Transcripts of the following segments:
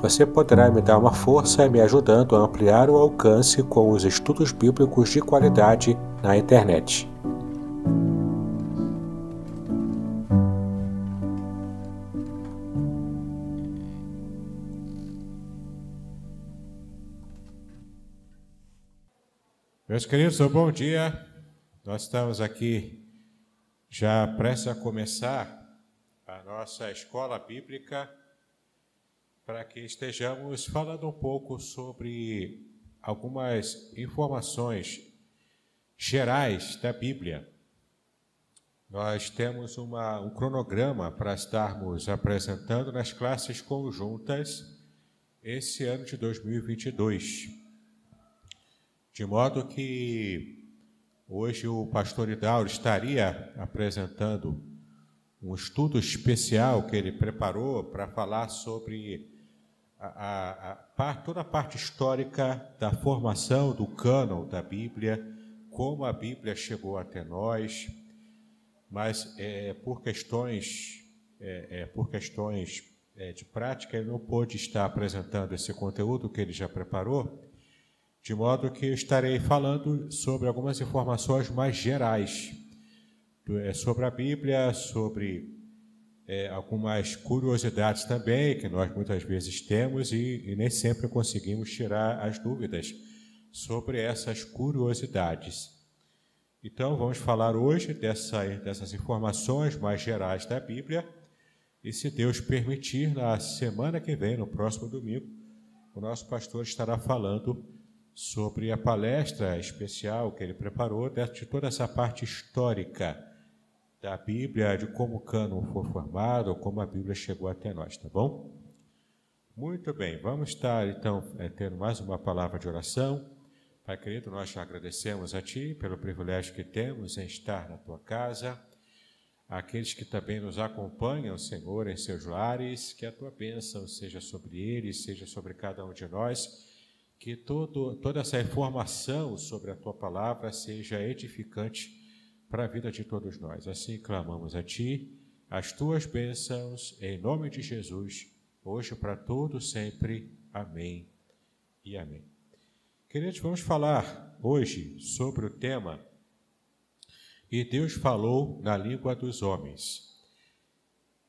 Você poderá me dar uma força me ajudando a ampliar o alcance com os estudos bíblicos de qualidade na internet. Meus queridos, bom dia. Nós estamos aqui já prestes a começar a nossa escola bíblica para que estejamos falando um pouco sobre algumas informações gerais da Bíblia. Nós temos uma, um cronograma para estarmos apresentando nas classes conjuntas esse ano de 2022. De modo que hoje o pastor Hidauro estaria apresentando um estudo especial que ele preparou para falar sobre a, a, a, toda a parte histórica da formação do cânon da Bíblia, como a Bíblia chegou até nós, mas é, por questões, é, é, por questões é, de prática, ele não pôde estar apresentando esse conteúdo que ele já preparou, de modo que eu estarei falando sobre algumas informações mais gerais. É, sobre a Bíblia, sobre é, algumas curiosidades também, que nós muitas vezes temos e, e nem sempre conseguimos tirar as dúvidas sobre essas curiosidades. Então, vamos falar hoje dessa, dessas informações mais gerais da Bíblia. E se Deus permitir, na semana que vem, no próximo domingo, o nosso pastor estará falando sobre a palestra especial que ele preparou, de toda essa parte histórica da Bíblia, de como o cânon foi formado, como a Bíblia chegou até nós, tá bom? Muito bem, vamos estar então é, tendo mais uma palavra de oração. Pai querido, nós agradecemos a Ti pelo privilégio que temos em estar na Tua casa, aqueles que também nos acompanham, Senhor, em seus lares, que a Tua bênção seja sobre eles, seja sobre cada um de nós, que todo, toda essa informação sobre a Tua palavra seja edificante para a vida de todos nós. Assim clamamos a Ti as Tuas bênçãos, em nome de Jesus, hoje para todos sempre. Amém e amém. Queridos, vamos falar hoje sobre o tema E Deus falou na língua dos homens.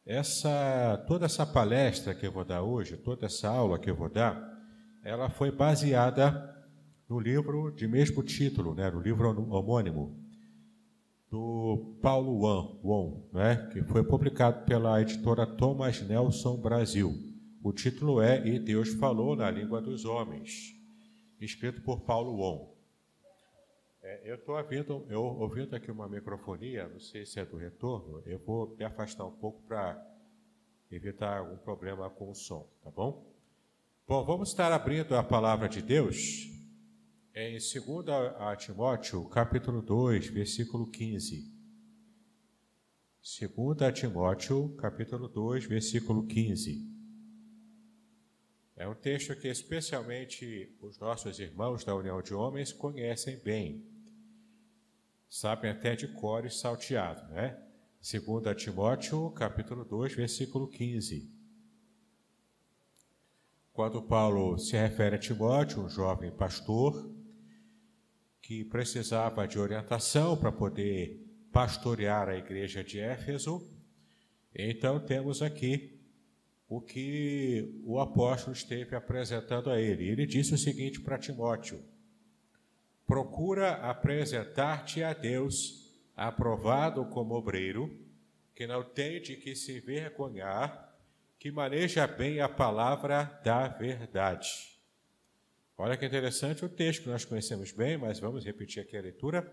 Essa toda essa palestra que eu vou dar hoje, toda essa aula que eu vou dar, ela foi baseada no livro de mesmo título, né, no livro homônimo, do Paulo Wan, Won, né, que foi publicado pela editora Thomas Nelson Brasil. O título é E Deus Falou na Língua dos Homens, escrito por Paulo Won. É, eu estou ouvindo, ouvindo aqui uma microfonia, não sei se é do retorno, eu vou me afastar um pouco para evitar algum problema com o som, tá bom? Bom, vamos estar abrindo a palavra de Deus em 2 Timóteo, capítulo 2, versículo 15. 2 Timóteo, capítulo 2, versículo 15. É um texto que especialmente os nossos irmãos da União de Homens conhecem bem. Sabem até de cor e salteado, né? 2 Timóteo, capítulo 2, versículo 15. Quando Paulo se refere a Timóteo, um jovem pastor, que precisava de orientação para poder pastorear a igreja de Éfeso. Então, temos aqui o que o apóstolo esteve apresentando a ele. Ele disse o seguinte para Timóteo: Procura apresentar-te a Deus aprovado como obreiro, que não tem de que se vergonhar, que maneja bem a palavra da verdade. Olha que interessante o texto que nós conhecemos bem, mas vamos repetir aqui a leitura.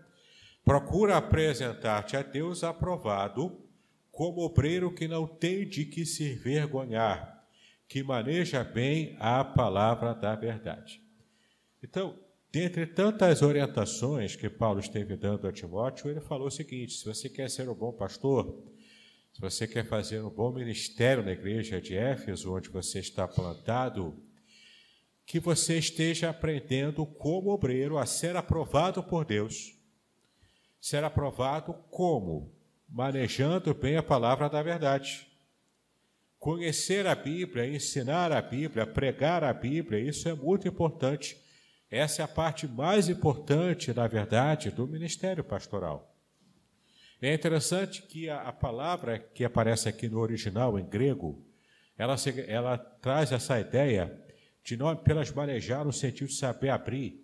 Procura apresentar-te a Deus aprovado, como obreiro que não tem de que se vergonhar, que maneja bem a palavra da verdade. Então, dentre tantas orientações que Paulo esteve dando a Timóteo, ele falou o seguinte: se você quer ser um bom pastor, se você quer fazer um bom ministério na igreja de Éfeso, onde você está plantado, que você esteja aprendendo como obreiro a ser aprovado por Deus. Ser aprovado como? Manejando bem a palavra da verdade. Conhecer a Bíblia, ensinar a Bíblia, pregar a Bíblia, isso é muito importante. Essa é a parte mais importante, na verdade, do ministério pastoral. É interessante que a, a palavra que aparece aqui no original, em grego, ela, ela traz essa ideia de não apenas manejar no sentido de saber abrir.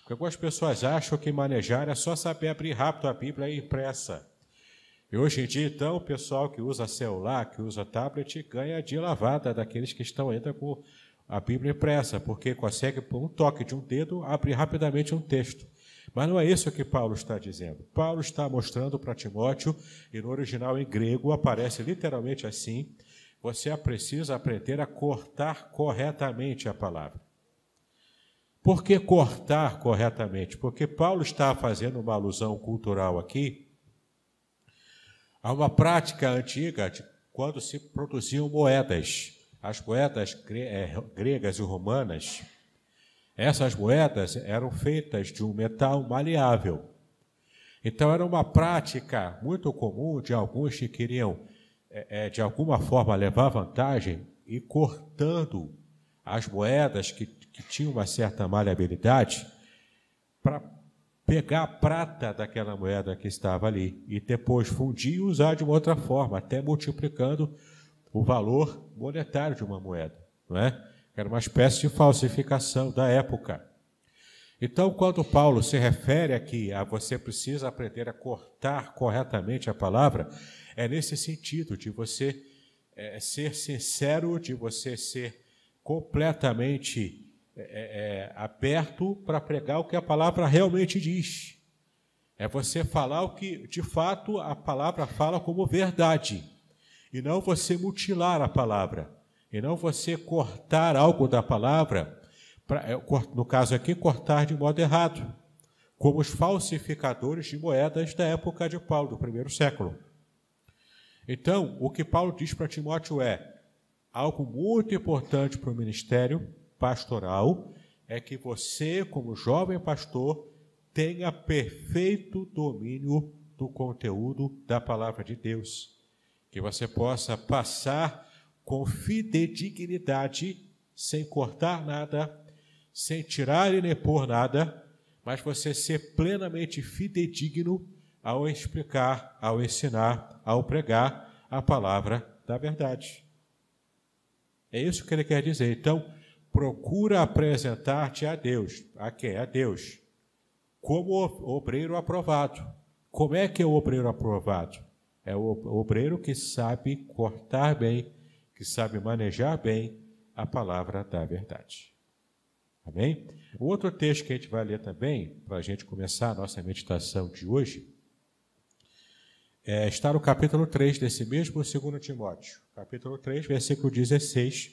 Porque algumas pessoas acham que manejar é só saber abrir rápido a Bíblia impressa. E hoje em dia, então, o pessoal que usa celular, que usa tablet, ganha de lavada daqueles que estão ainda com a Bíblia impressa, porque consegue, por um toque de um dedo, abrir rapidamente um texto. Mas não é isso que Paulo está dizendo. Paulo está mostrando para Timóteo, e no original em grego aparece literalmente assim, você precisa aprender a cortar corretamente a palavra. Por que cortar corretamente? Porque Paulo está fazendo uma alusão cultural aqui a uma prática antiga de quando se produziam moedas. As moedas é, gregas e romanas, essas moedas eram feitas de um metal maleável. Então era uma prática muito comum de alguns que queriam é, é, de alguma forma levar vantagem e cortando as moedas que, que tinham uma certa maleabilidade para pegar a prata daquela moeda que estava ali e depois fundir e usar de uma outra forma, até multiplicando o valor monetário de uma moeda, não é? Era uma espécie de falsificação da época. Então, quando Paulo se refere aqui a você precisa aprender a cortar corretamente a palavra, é nesse sentido de você é, ser sincero, de você ser completamente é, é, é, aberto para pregar o que a palavra realmente diz. É você falar o que de fato a palavra fala como verdade, e não você mutilar a palavra, e não você cortar algo da palavra, pra, é, no caso aqui, cortar de modo errado, como os falsificadores de moedas da época de Paulo, do primeiro século. Então, o que Paulo diz para Timóteo é: algo muito importante para o ministério pastoral é que você, como jovem pastor, tenha perfeito domínio do conteúdo da palavra de Deus. Que você possa passar com fidedignidade, sem cortar nada, sem tirar e nem pôr nada, mas você ser plenamente fidedigno ao explicar, ao ensinar ao pregar a palavra da verdade. É isso que ele quer dizer. Então, procura apresentar-te a Deus. A quem? A Deus. Como obreiro aprovado. Como é que é o obreiro aprovado? É o obreiro que sabe cortar bem, que sabe manejar bem a palavra da verdade. Amém? O outro texto que a gente vai ler também, para a gente começar a nossa meditação de hoje, é, está no capítulo 3 desse mesmo 2 Timóteo, capítulo 3, versículo 16,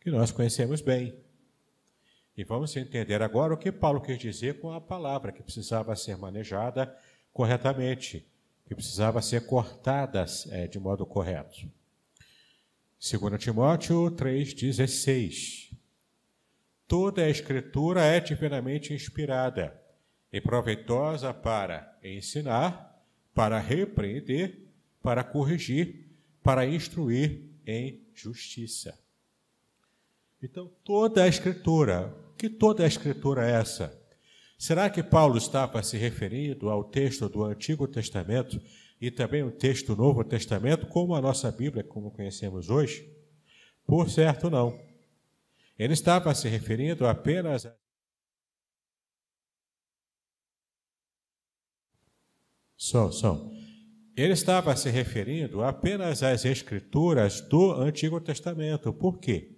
que nós conhecemos bem. E vamos entender agora o que Paulo quis dizer com a palavra que precisava ser manejada corretamente, que precisava ser cortada é, de modo correto. 2 Timóteo 3,16 Toda a Escritura é divinamente inspirada e proveitosa para ensinar, para repreender, para corrigir, para instruir em justiça. Então, toda a Escritura, que toda a Escritura é essa? Será que Paulo estava se referindo ao texto do Antigo Testamento e também o texto do Novo Testamento, como a nossa Bíblia, como conhecemos hoje? Por certo, não. Ele estava se referindo apenas Som, som. Ele estava se referindo apenas às escrituras do Antigo Testamento. Por quê?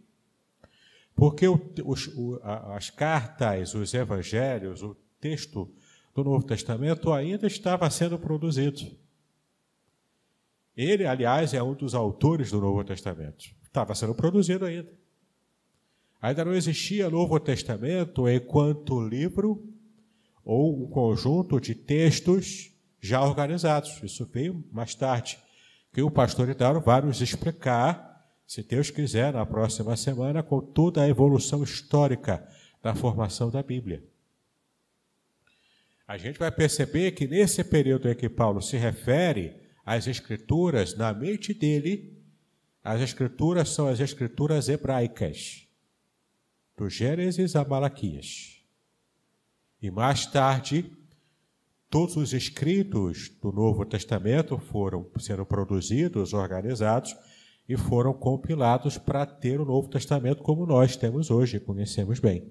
Porque os, as cartas, os evangelhos, o texto do Novo Testamento ainda estava sendo produzido. Ele, aliás, é um dos autores do Novo Testamento. Estava sendo produzido ainda. Ainda não existia Novo Testamento enquanto livro ou um conjunto de textos já organizados. Isso veio mais tarde, que o pastor Idauro vai nos explicar, se Deus quiser, na próxima semana, com toda a evolução histórica da formação da Bíblia. A gente vai perceber que nesse período em que Paulo se refere às Escrituras, na mente dele, as Escrituras são as Escrituras hebraicas, do Gênesis a Malaquias. E mais tarde, todos os escritos do Novo Testamento foram sendo produzidos, organizados e foram compilados para ter o Novo Testamento como nós temos hoje, conhecemos bem.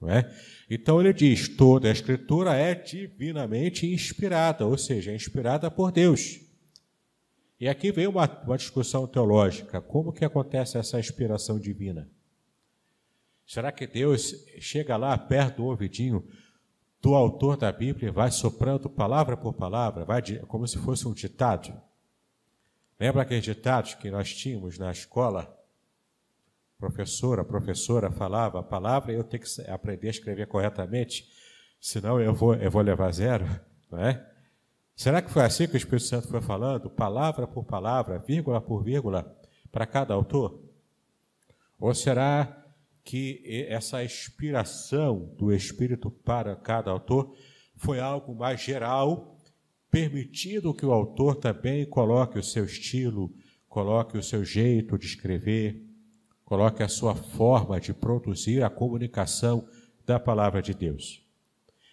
Não é? Então ele diz: toda a Escritura é divinamente inspirada, ou seja, é inspirada por Deus. E aqui vem uma, uma discussão teológica: como que acontece essa inspiração divina? Será que Deus chega lá perto do ouvidinho do autor da Bíblia e vai soprando palavra por palavra, vai como se fosse um ditado? Lembra aqueles ditados que nós tínhamos na escola? Professora, professora falava a palavra e eu tenho que aprender a escrever corretamente, senão eu vou, eu vou levar zero, não é? Será que foi assim que o Espírito Santo foi falando, palavra por palavra, vírgula por vírgula, para cada autor? Ou será que essa inspiração do Espírito para cada autor foi algo mais geral, permitindo que o autor também coloque o seu estilo, coloque o seu jeito de escrever, coloque a sua forma de produzir a comunicação da palavra de Deus.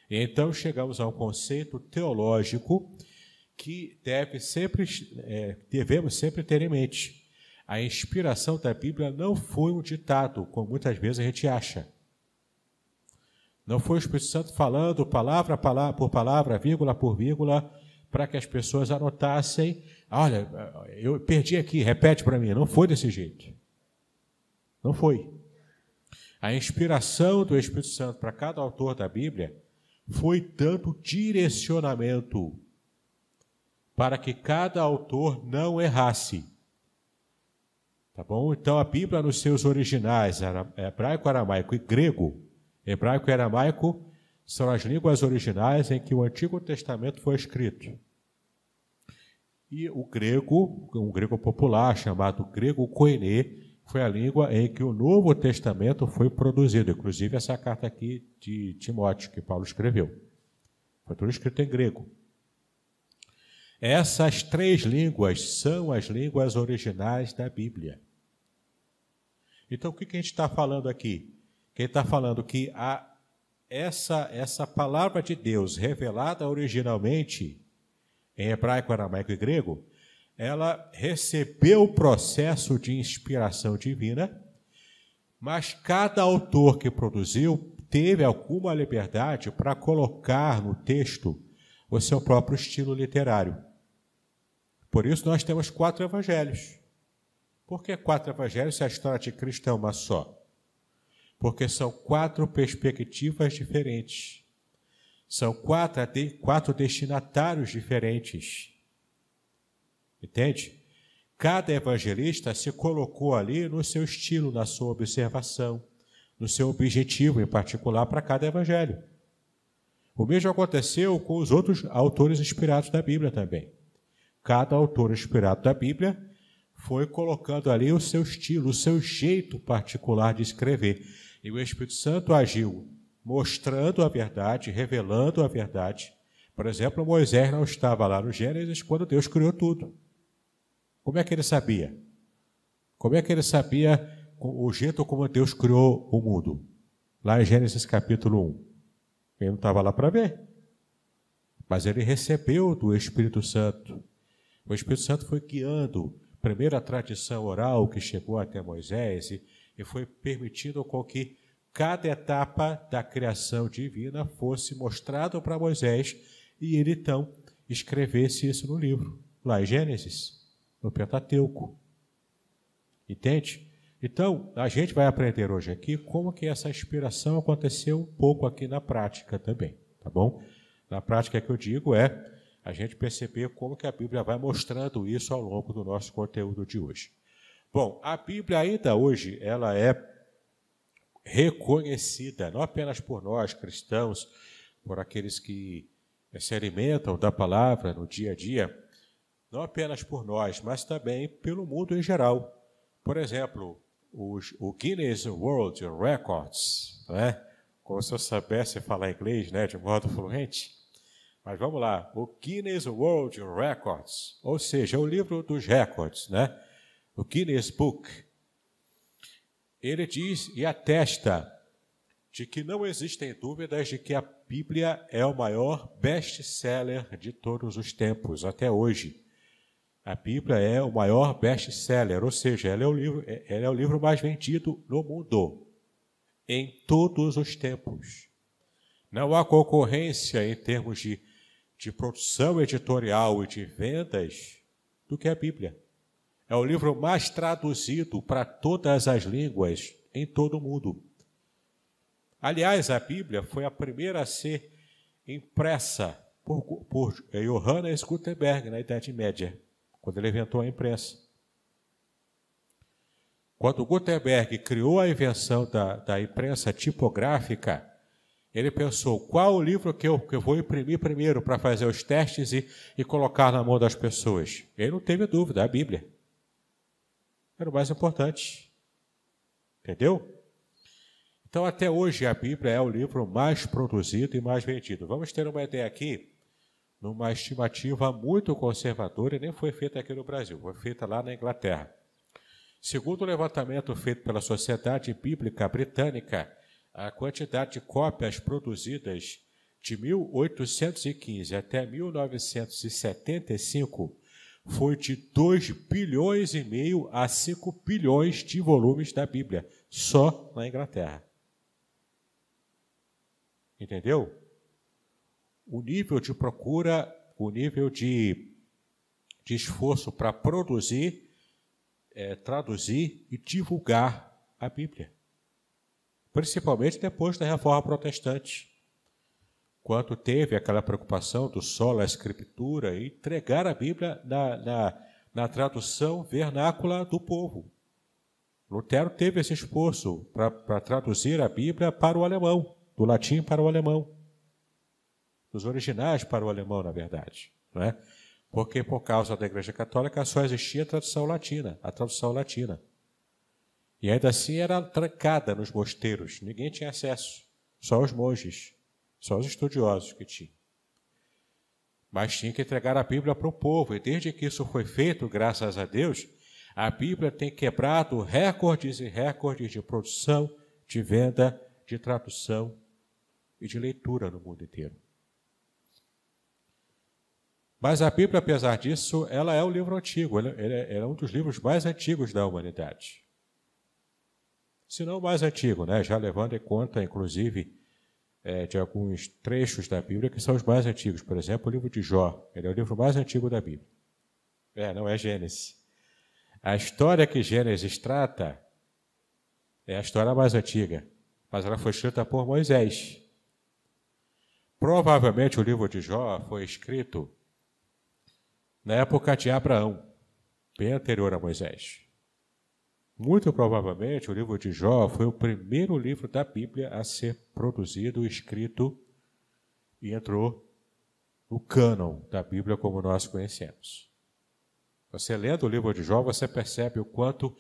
Então chegamos a um conceito teológico que deve sempre, é, devemos sempre ter em mente. A inspiração da Bíblia não foi um ditado, como muitas vezes a gente acha. Não foi o Espírito Santo falando palavra por palavra, vírgula por vírgula, para que as pessoas anotassem. Olha, eu perdi aqui, repete para mim. Não foi desse jeito. Não foi. A inspiração do Espírito Santo para cada autor da Bíblia foi dando direcionamento para que cada autor não errasse. Tá bom? Então a Bíblia nos seus originais, hebraico, aramaico e grego, hebraico e aramaico são as línguas originais em que o Antigo Testamento foi escrito. E o grego, um grego popular chamado grego koiné, foi a língua em que o Novo Testamento foi produzido, inclusive essa carta aqui de Timóteo, que Paulo escreveu. Foi tudo escrito em grego. Essas três línguas são as línguas originais da Bíblia. Então, o que a gente está falando aqui? Quem está falando que a, essa, essa palavra de Deus, revelada originalmente em hebraico, aramaico e grego, ela recebeu o processo de inspiração divina, mas cada autor que produziu teve alguma liberdade para colocar no texto o seu próprio estilo literário. Por isso nós temos quatro evangelhos. Por que quatro evangelhos se a história de Cristo é uma só? Porque são quatro perspectivas diferentes. São quatro, quatro destinatários diferentes. Entende? Cada evangelista se colocou ali no seu estilo, na sua observação, no seu objetivo em particular para cada evangelho. O mesmo aconteceu com os outros autores inspirados da Bíblia também. Cada autor inspirado da Bíblia foi colocando ali o seu estilo, o seu jeito particular de escrever. E o Espírito Santo agiu mostrando a verdade, revelando a verdade. Por exemplo, Moisés não estava lá no Gênesis quando Deus criou tudo. Como é que ele sabia? Como é que ele sabia o jeito como Deus criou o mundo? Lá em Gênesis capítulo 1. Ele não estava lá para ver. Mas ele recebeu do Espírito Santo. O Espírito Santo foi guiando, primeiro a tradição oral que chegou até Moisés e, foi permitindo com que cada etapa da criação divina fosse mostrado para Moisés e ele então escrevesse isso no livro, lá em Gênesis, no Pentateuco. Entende? Então, a gente vai aprender hoje aqui como que essa inspiração aconteceu um pouco aqui na prática também, tá bom? Na prática que eu digo é a gente perceber como que a Bíblia vai mostrando isso ao longo do nosso conteúdo de hoje. Bom, a Bíblia ainda hoje ela é reconhecida não apenas por nós cristãos, por aqueles que se alimentam da palavra no dia a dia, não apenas por nós, mas também pelo mundo em geral. Por exemplo, os, o Guinness World Records, né? como se eu soubesse falar inglês né, de modo fluente. Mas vamos lá, o Guinness World Records, ou seja, o livro dos recordes, né? o Guinness Book, ele diz e atesta de que não existem dúvidas de que a Bíblia é o maior best-seller de todos os tempos, até hoje. A Bíblia é o maior best-seller, ou seja, ela é, o livro, ela é o livro mais vendido no mundo, em todos os tempos. Não há concorrência em termos de de produção editorial e de vendas do que a Bíblia. É o livro mais traduzido para todas as línguas em todo o mundo. Aliás, a Bíblia foi a primeira a ser impressa por, por Johannes Gutenberg na Idade Média, quando ele inventou a imprensa. Quando Gutenberg criou a invenção da, da imprensa tipográfica, ele pensou: qual o livro que eu, que eu vou imprimir primeiro para fazer os testes e, e colocar na mão das pessoas? Ele não teve dúvida, a Bíblia. Era o mais importante. Entendeu? Então, até hoje, a Bíblia é o livro mais produzido e mais vendido. Vamos ter uma ideia aqui, numa estimativa muito conservadora, e nem foi feita aqui no Brasil, foi feita lá na Inglaterra. Segundo o levantamento feito pela Sociedade Bíblica Britânica, a quantidade de cópias produzidas de 1815 até 1975 foi de 2 bilhões e meio a 5 bilhões de volumes da Bíblia, só na Inglaterra. Entendeu? O nível de procura, o nível de, de esforço para produzir, é, traduzir e divulgar a Bíblia principalmente depois da Reforma Protestante, quando teve aquela preocupação do solo, a escritura, e entregar a Bíblia na, na, na tradução vernácula do povo. Lutero teve esse esforço para traduzir a Bíblia para o alemão, do latim para o alemão, dos originais para o alemão, na verdade, não é? Porque por causa da Igreja Católica só existia a tradução latina, a tradução latina. E ainda assim era trancada nos mosteiros, ninguém tinha acesso, só os monges, só os estudiosos que tinham. Mas tinha que entregar a Bíblia para o povo, e desde que isso foi feito, graças a Deus, a Bíblia tem quebrado recordes e recordes de produção, de venda, de tradução e de leitura no mundo inteiro. Mas a Bíblia, apesar disso, ela é um livro antigo, ela é um dos livros mais antigos da humanidade se não mais antigo, né? já levando em conta, inclusive, é, de alguns trechos da Bíblia que são os mais antigos. Por exemplo, o livro de Jó, ele é o livro mais antigo da Bíblia. É, não é Gênesis. A história que Gênesis trata é a história mais antiga, mas ela foi escrita por Moisés. Provavelmente o livro de Jó foi escrito na época de Abraão, bem anterior a Moisés. Muito provavelmente, o livro de Jó foi o primeiro livro da Bíblia a ser produzido, escrito e entrou no cânon da Bíblia como nós conhecemos. Você lendo o livro de Jó, você percebe o quanto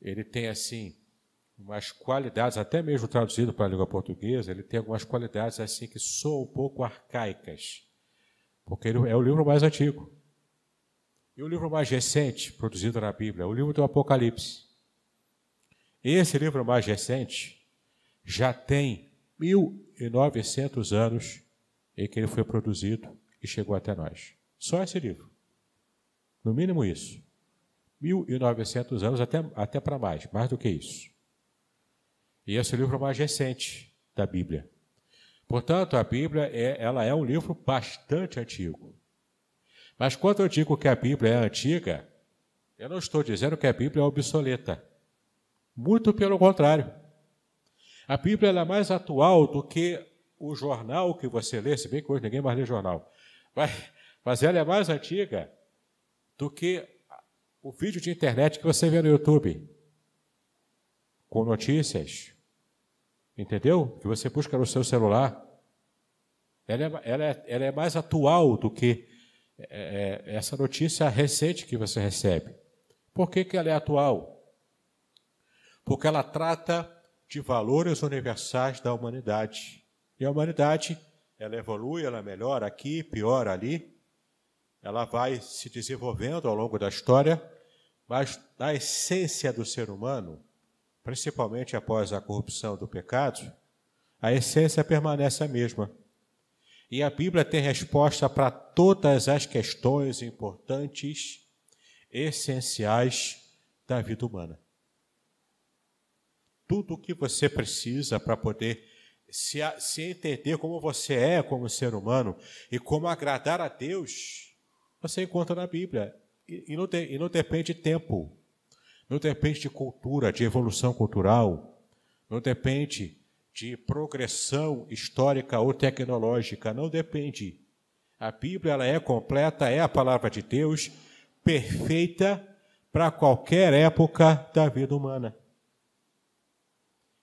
ele tem assim umas qualidades, até mesmo traduzido para a língua portuguesa, ele tem algumas qualidades assim que soam um pouco arcaicas, porque ele é o livro mais antigo. E o livro mais recente produzido na Bíblia, o livro do Apocalipse. Esse livro mais recente já tem 1.900 anos em que ele foi produzido e chegou até nós. Só esse livro. No mínimo isso. 1.900 anos, até, até para mais, mais do que isso. E esse é o livro mais recente da Bíblia. Portanto, a Bíblia é, ela é um livro bastante antigo. Mas quando eu digo que a Bíblia é antiga, eu não estou dizendo que a Bíblia é obsoleta. Muito pelo contrário. A Bíblia é mais atual do que o jornal que você lê, se bem que hoje ninguém mais lê jornal. Mas ela é mais antiga do que o vídeo de internet que você vê no YouTube, com notícias, entendeu? Que você busca no seu celular. Ela é, ela é, ela é mais atual do que é, é, essa notícia recente que você recebe. Por que, que ela é atual? Porque ela trata de valores universais da humanidade. E a humanidade, ela evolui, ela melhora aqui, piora ali. Ela vai se desenvolvendo ao longo da história, mas na essência do ser humano, principalmente após a corrupção do pecado, a essência permanece a mesma. E a Bíblia tem resposta para todas as questões importantes essenciais da vida humana. Tudo o que você precisa para poder se, se entender como você é como ser humano e como agradar a Deus, você encontra na Bíblia. E, e, não, e não depende de tempo, não depende de cultura, de evolução cultural, não depende de progressão histórica ou tecnológica, não depende. A Bíblia ela é completa, é a palavra de Deus perfeita para qualquer época da vida humana.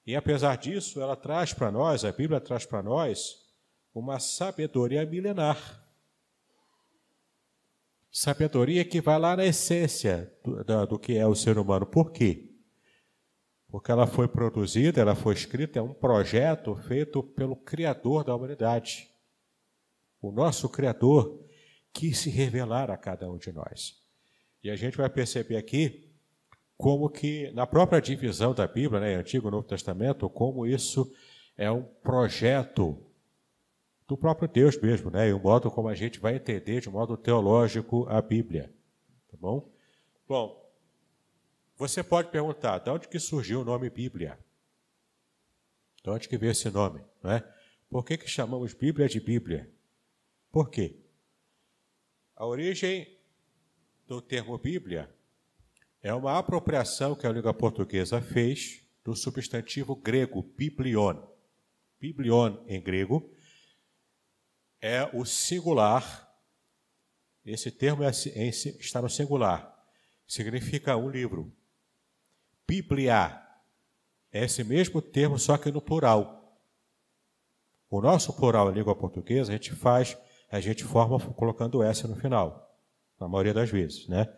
E apesar disso, ela traz para nós, a Bíblia traz para nós, uma sabedoria milenar. Sabedoria que vai lá na essência do, do, que é o ser humano. Por quê? Porque ela foi produzida, ela foi escrita, é um projeto feito pelo Criador da humanidade. O nosso Criador quis se revelar a cada um de nós. E a gente vai perceber aqui como que, na própria divisão da Bíblia, né, Antigo e Novo Testamento, como isso é um projeto do próprio Deus mesmo, né, e o modo como a gente vai entender de modo teológico a Bíblia. Tá bom? Bom, você pode perguntar, de onde que surgiu o nome Bíblia? De onde que veio esse nome? Não é? Por que, que chamamos Bíblia de Bíblia? Por quê? A origem do termo Bíblia é uma apropriação que a língua portuguesa fez do substantivo grego biblion. Biblion em grego é o singular. Esse termo é, está no singular. Significa um livro. Biblia é esse mesmo termo, só que no plural. O nosso plural em língua portuguesa a gente faz, a gente forma colocando S no final na maioria das vezes, né?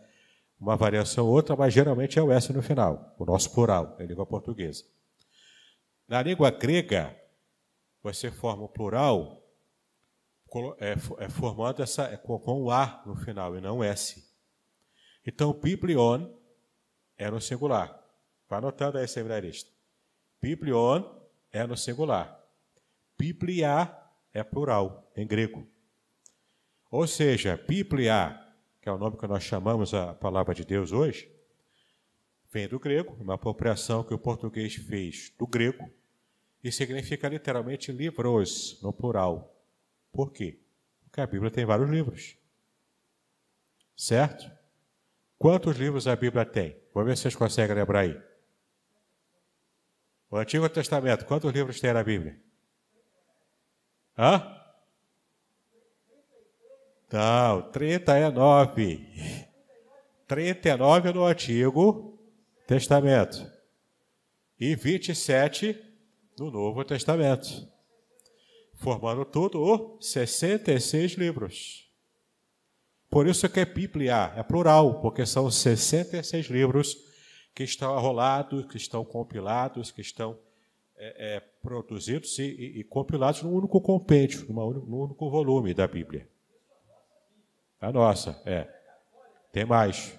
Uma variação ou outra, mas geralmente é o S no final, o nosso plural, em língua portuguesa. Na língua grega, você forma o plural é, é formando essa, é, com, com o A no final e não S. Então, biblion é no singular. Vai anotando aí, seminarista. Biblion é no singular. Biblia é plural, em grego. Ou seja, Biblia que é o nome que nós chamamos a palavra de Deus hoje, vem do grego, uma apropriação que o português fez do grego, e significa literalmente livros, no plural. Por quê? Porque a Bíblia tem vários livros. Certo? Quantos livros a Bíblia tem? Vamos ver se vocês conseguem lembrar aí. O Antigo Testamento, quantos livros tem na Bíblia? Hã? Não, 39. 39 no Antigo Testamento. E 27 no Novo Testamento. Formando tudo 66 livros. Por isso que é Bíblia, é plural, porque são 66 livros que estão arrolados, que estão compilados, que estão é, é, produzidos e, e, e, compilados num único compêndio, num único volume da Bíblia. A nossa, é. Tem mais.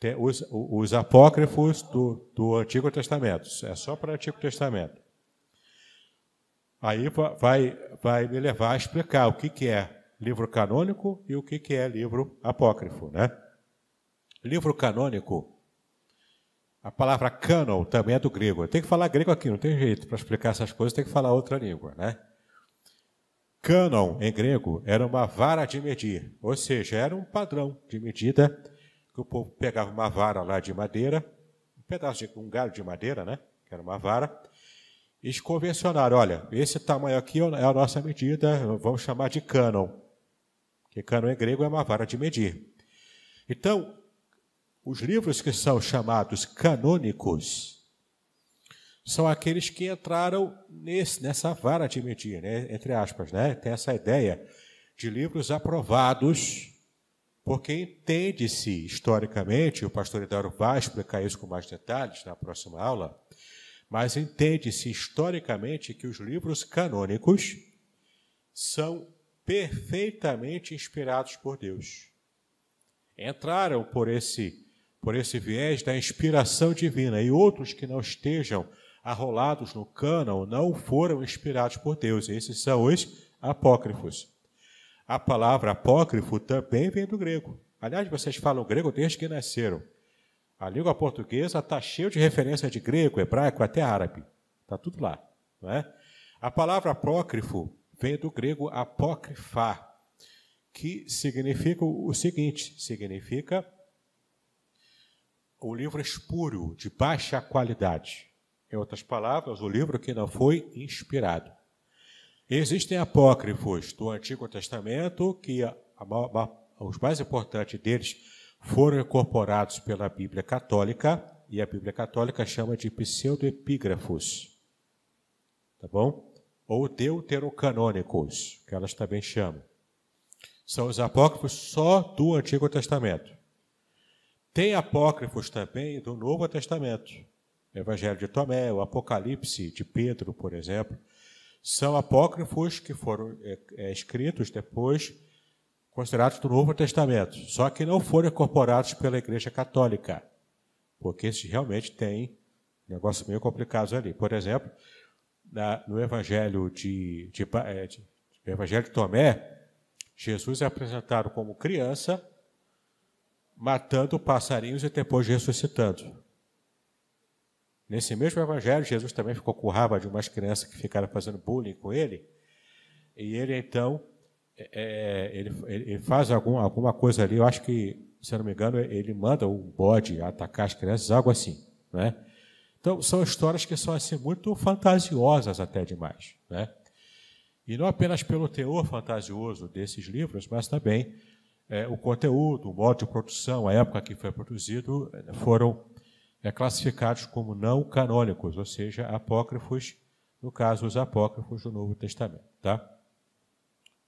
Tem os, os apócrifos do, do Antigo Testamento. É só para o Antigo Testamento. Aí vai, vai me levar a explicar o que, que é livro canônico e o que, que é livro apócrifo. Né? Livro canônico, a palavra canon também é do grego. Tem que falar grego aqui, não tem jeito. Para explicar essas coisas tem que falar outra língua. Né? Cânon, em grego, era uma vara de medir, ou seja, era um padrão de medida que o povo pegava uma vara lá de madeira, um pedaço de um galho de madeira, né? Que era uma vara, e convencionaram, olha, esse tamanho aqui é a nossa medida, vamos chamar de cânon, que cânon em grego é uma vara de medir. Então, os livros que são chamados canônicos são aqueles que entraram nesse, nessa vara de medir, né? entre aspas, né? Tem essa ideia de livros aprovados, porque entende-se historicamente, o pastor Idauro vai explicar isso com mais detalhes na próxima aula, mas entende-se historicamente que os livros canônicos são perfeitamente inspirados por Deus. Entraram por esse por esse viés da inspiração divina, e outros que não estejam arrolados no cânon não foram inspirados por Deus. Esses são os apócrifos. A palavra apócrifo também vem do grego. Aliás, vocês falam grego desde que nasceram. A língua portuguesa está cheia de referência de grego, hebraico, até árabe. Está tudo lá. Não é? A palavra apócrifo vem do grego apócrifá, que significa o seguinte: significa o livro espúrio, de baixa qualidade. Em outras palavras, o livro que não foi inspirado. Existem apócrifos do Antigo Testamento que a, a, os mais importantes deles foram incorporados pela Bíblia Católica e a Bíblia Católica chama de pseudoepígrafos. Tá bom? Ou deuterocanônicos, que elas também chamam. São os apócrifos só do Antigo Testamento. Tem apócrifos também do Novo Testamento. Evangelho de Tomé, o Apocalipse de Pedro, por exemplo, são apócrifos que foram é, é, escritos depois, considerados do Novo Testamento, só que não foram incorporados pela Igreja Católica, porque esses realmente têm negócios meio complicados ali. Por exemplo, na, no Evangelho de, de, é, de Evangelho de Tomé, Jesus é apresentado como criança matando passarinhos e depois ressuscitando. Nesse mesmo evangelho, Jesus também ficou com raiva de umas crianças que ficaram fazendo bullying com ele. E ele, então, é, é ele, ele, faz algum, alguma coisa ali, eu acho que, se eu não me engano, ele manda um bode atacar as crianças, algo assim. Né? Então, são histórias que são assim muito fantasiosas até demais. Né? E não apenas pelo teor fantasioso desses livros, mas também é, o conteúdo, o modo de produção, a época que foi produzido, foram é, classificados como não canônicos, ou seja, apócrifos, no caso, os apócrifos do Novo Testamento. Tá?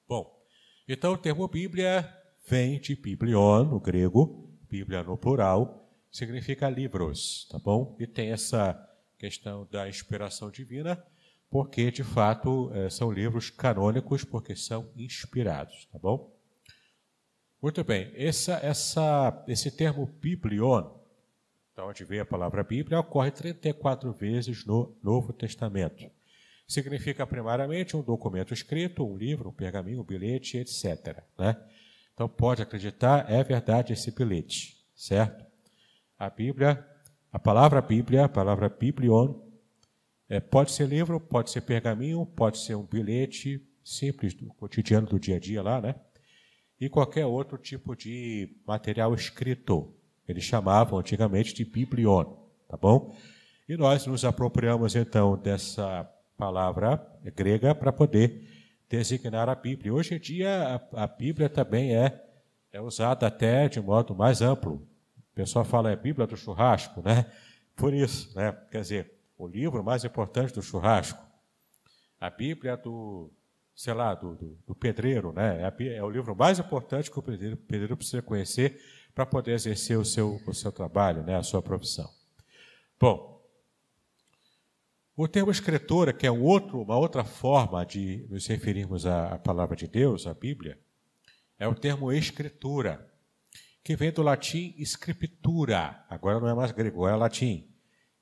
Bom, então o termo Bíblia vem de biblion, no grego, Bíblia no plural, significa livros, tá bom? E tem essa questão da inspiração divina, porque de fato é, são livros canônicos, porque são inspirados, tá bom? Muito bem, essa, essa, esse termo biblion, da onde veio a palavra Bíblia, ocorre 34 vezes no Novo Testamento. Significa primariamente um documento escrito, um livro, um pergaminho, um bilhete, etc. Né? Então pode acreditar, é verdade esse bilhete, certo? A Bíblia, a palavra Bíblia, a palavra biblion, é, pode ser livro, pode ser pergaminho, pode ser um bilhete simples do cotidiano do dia a dia lá, né? e qualquer outro tipo de material escrito. Eles chamavam antigamente de biblion, tá bom? E nós nos apropriamos então dessa palavra grega para poder designar a Bíblia. Hoje em dia a, a, Bíblia também é, é usada até de modo mais amplo. O pessoal fala é Bíblia do churrasco, né? Por isso, né? Quer dizer, o livro mais importante do churrasco, a Bíblia do sei lá, do, do, do pedreiro, né? É, é, o livro mais importante que o pedreiro, pedreiro precisa conhecer para poder exercer o seu, o seu trabalho, né? a sua profissão. Bom, o termo escritora, que é um outro, uma outra forma de nos referirmos à, palavra de Deus, à Bíblia, é o termo escritura, que vem do latim scriptura, agora não é mais grego, é latim,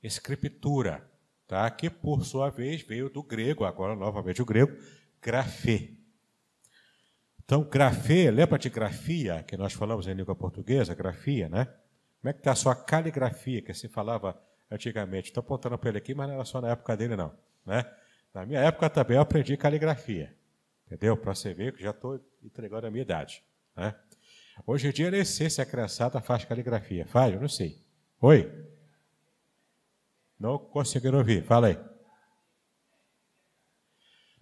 escritura, tá? que por sua vez veio do grego, agora novamente o grego, grafê. Então, grafê, lembra de grafia, que nós falamos em língua portuguesa, grafia, né? Como é que está a sua caligrafia, que se falava antigamente? Estou apontando para ele aqui, mas não era só na época dele, não. Né? Na minha época também eu aprendi caligrafia. Entendeu? Para você ver que já estou entregando a minha idade. Né? Hoje em dia, nem sei se a criançada faz caligrafia. Faz? Eu não sei. Oi? Não conseguiram ouvir. Fala aí.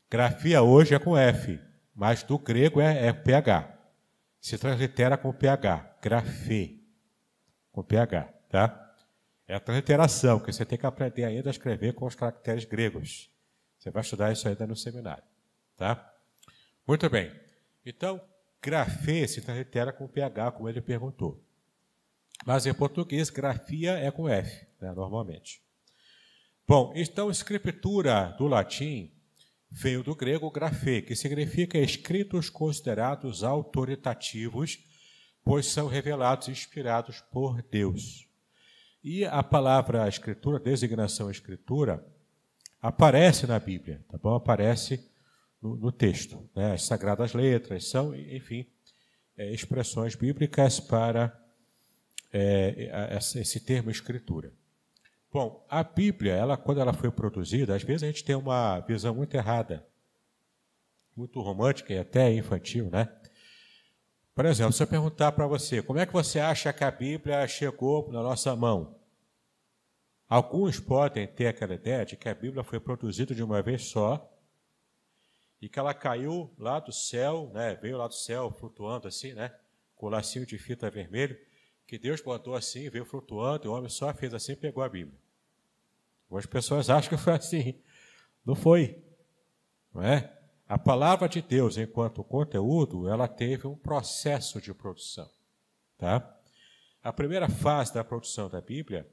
Grafia hoje é com F, mas do grego é, é PH. Se translitera com PH. Grafê. Com PH, tá? É a transliteração, que você tem que aprender ainda a escrever com os caracteres gregos. Você vai estudar isso ainda no seminário, tá? Muito bem. Então, grafê se translitera com PH, como ele perguntou. Mas em português, grafia é com F, né, normalmente. Bom, então, escritura do latim veio do grego grafê, que significa escritos considerados autoritativos, pois são revelados e inspirados por Deus. E a palavra escritura, designação escritura, aparece na Bíblia, tá bom? Aparece no, no texto. Né? As sagradas letras são, enfim, é, expressões bíblicas para é, esse termo escritura. Bom, a Bíblia, ela, quando ela foi produzida, às vezes a gente tem uma visão muito errada, muito romântica e até infantil, né? Por exemplo, se eu perguntar para você, como é que você acha que a Bíblia chegou na nossa mão? Alguns podem ter aquela ideia de que a Bíblia foi produzida de uma vez só e que ela caiu lá do céu, né? Veio lá do céu flutuando assim, né? Com o lacinho de fita vermelho, que Deus botou assim, veio flutuando, e o homem só fez assim e pegou a Bíblia. Algumas pessoas acham que foi assim. Não foi. Não é? A palavra de Deus, enquanto conteúdo, ela teve um processo de produção. Tá? A primeira fase da produção da Bíblia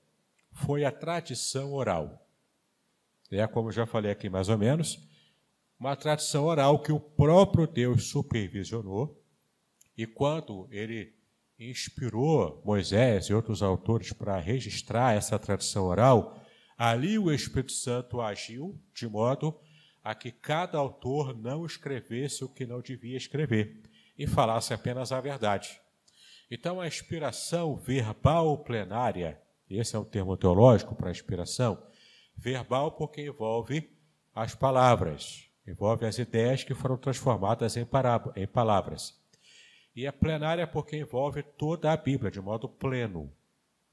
foi a tradição oral. É, como já falei aqui mais ou menos, uma tradição oral que o próprio Deus supervisionou, e quando ele inspirou Moisés e outros autores para registrar essa tradição oral, Ali o Espírito Santo agiu de modo a que cada autor não escrevesse o que não devia escrever e falasse apenas a verdade. Então, a inspiração verbal plenária, esse é um termo teológico para inspiração, verbal porque envolve as palavras, envolve as ideias que foram transformadas em, em palavras. E a plenária porque envolve toda a Bíblia, de modo pleno,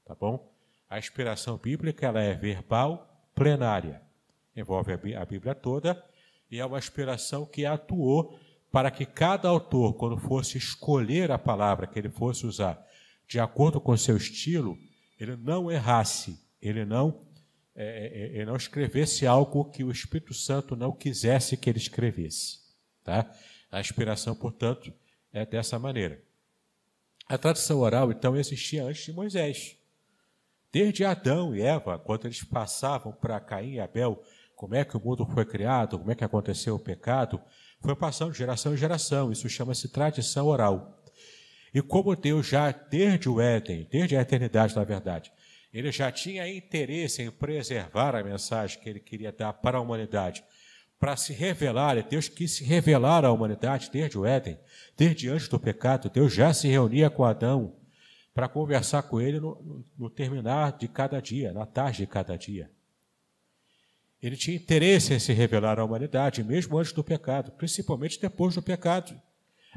tá bom? A inspiração bíblica ela é verbal, plenária. Envolve a Bíblia toda e é uma inspiração que atuou para que cada autor, quando fosse escolher a palavra que ele fosse usar de acordo com seu estilo, ele não errasse, ele não, é, é, é, ele não escrevesse algo que o Espírito Santo não quisesse que ele escrevesse. Tá? A inspiração, portanto, é dessa maneira. A tradição oral, então, existia antes de Moisés. Desde Adão e Eva, quando eles passavam para Caim e Abel, como é que o mundo foi criado, como é que aconteceu o pecado, foi passando de geração em geração. Isso chama-se tradição oral. E como Deus já, desde o Éden, desde a eternidade, na verdade, ele já tinha interesse em preservar a mensagem que ele queria dar para a humanidade, para se revelar, Deus quis se revelar à humanidade desde o Éden, desde antes do pecado, Deus já se reunia com Adão para conversar com ele no, no, terminar de cada dia, na tarde de cada dia. Ele tinha interesse em se revelar à humanidade, mesmo antes do pecado, principalmente depois do pecado.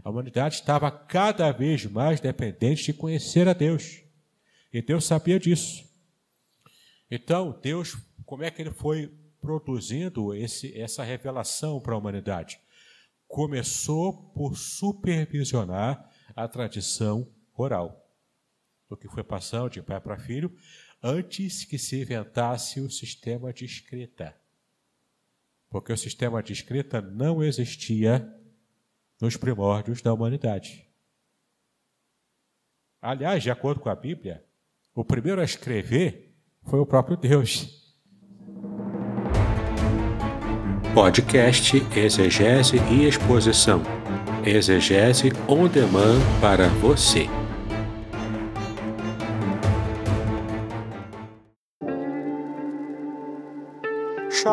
A humanidade estava cada vez mais dependente de conhecer a Deus. E Deus sabia disso. Então, Deus, como é que ele foi produzindo esse, essa revelação para a humanidade? Começou por supervisionar a tradição oral do que foi passando de pai para filho, antes que se inventasse o sistema de escrita. Porque o sistema de escrita não existia nos primórdios da humanidade. Aliás, de acordo com a Bíblia, o primeiro a escrever foi o próprio Deus. Podcast Exegese e Exposição. Exegese on demand para você.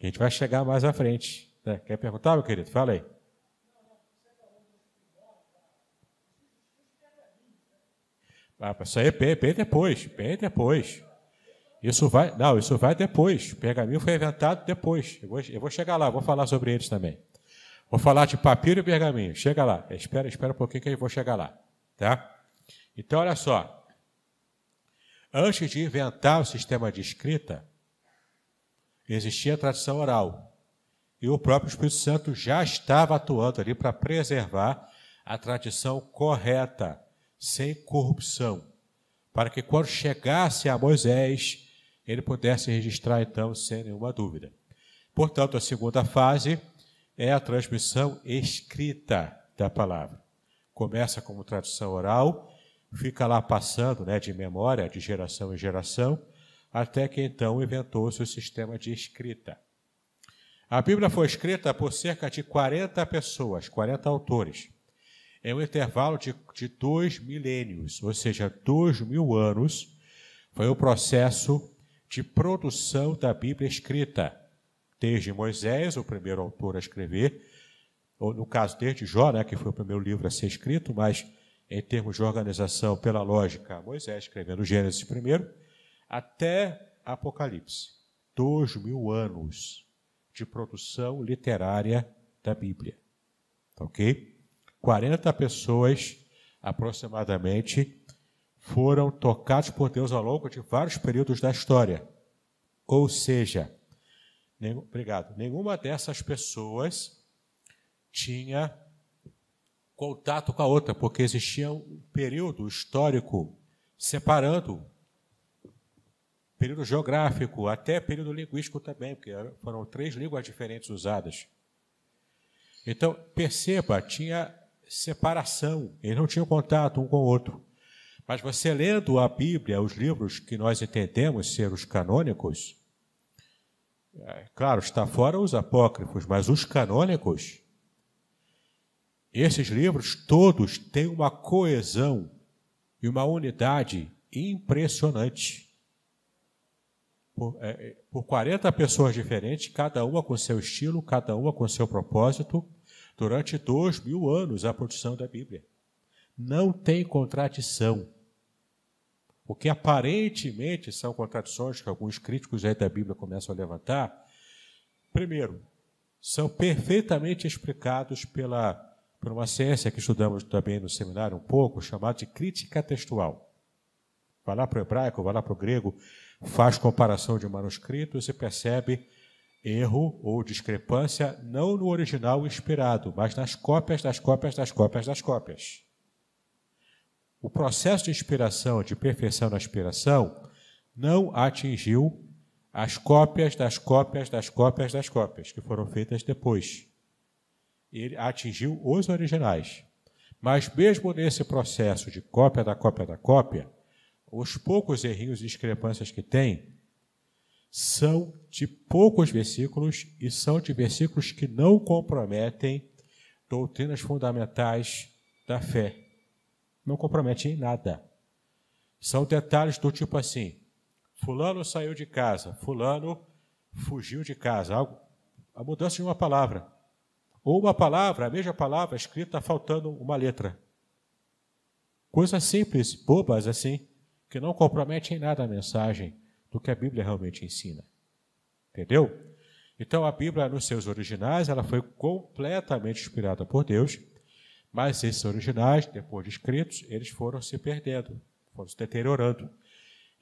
A gente vai chegar mais à frente. Né? Quer perguntar, meu querido? Fala aí. Ah, isso aí é bem, bem depois, bem depois. Isso vai, não, isso vai depois. O pergaminho foi inventado depois. Eu vou, eu vou chegar lá, vou falar sobre eles também. Vou falar de papiro e pergaminho. Chega lá. Espera, espera um pouquinho que eu vou chegar lá, tá? Então, olha só. Antes de inventar o sistema de escrita, existia a tradição oral. E o próprio Espírito Santo já estava atuando ali para preservar a tradição correta, sem corrupção, para que quando chegasse a Moisés, ele pudesse registrar então sem nenhuma dúvida. Portanto, a segunda fase é a transmissão escrita da palavra. Começa como tradução oral, fica lá passando né, de memória, de geração em geração, até que então inventou-se o sistema de escrita. A Bíblia foi escrita por cerca de 40 pessoas, 40 autores, em um intervalo de, de dois milênios, ou seja, dois mil anos, foi o processo de produção da Bíblia escrita, desde Moisés, o primeiro autor a escrever, ou no caso desde Jó, né, que foi o primeiro livro a ser escrito, mas em termos de organização, pela lógica, Moisés escrevendo Gênesis primeiro, até Apocalipse. Dois mil anos de produção literária da Bíblia. Tá ok? 40 pessoas, aproximadamente, foram tocados por Deus ao longo de vários períodos da história. Ou seja, obrigado, nenhuma dessas pessoas tinha contato com a outra, porque existia um período histórico separando período geográfico, até período linguístico também, porque foram três línguas diferentes usadas. Então, perceba, tinha separação, eles não tinham contato um com o outro. Mas você lendo a Bíblia, os livros que nós entendemos ser os canônicos, é, claro, está fora os apócrifos, mas os canônicos, esses livros todos têm uma coesão e uma unidade impressionante por, é, é por 40 pessoas diferentes, cada uma com seu estilo, cada uma com seu propósito, durante dois mil anos a produção da Bíblia. Não tem contradição. O que aparentemente são contradições que alguns críticos aí da Bíblia começam a levantar, primeiro, são perfeitamente explicados pela, por uma ciência que estudamos também no seminário um pouco, chamada de crítica textual. Vai lá para o hebraico, vai lá para o grego, faz comparação de manuscritos e percebe erro ou discrepância não no original inspirado, mas nas cópias das cópias das cópias das cópias. O processo de inspiração, de perfeição na inspiração, não atingiu as cópias das cópias das cópias das cópias que foram feitas depois. Ele atingiu os originais. Mas mesmo nesse processo de cópia da cópia da cópia, os poucos errinhos e discrepâncias que tem são de poucos versículos e são de versículos que não comprometem doutrinas fundamentais da fé. Não comprometem em nada. São detalhes do tipo assim: Fulano saiu de casa, Fulano fugiu de casa. Algo, a mudança de uma palavra. Ou uma palavra, a mesma palavra escrita faltando uma letra. Coisas simples, bobas assim que não compromete em nada a mensagem do que a Bíblia realmente ensina. Entendeu? Então a Bíblia, nos seus originais, ela foi completamente inspirada por Deus, mas esses originais, depois de escritos, eles foram se perdendo, foram se deteriorando.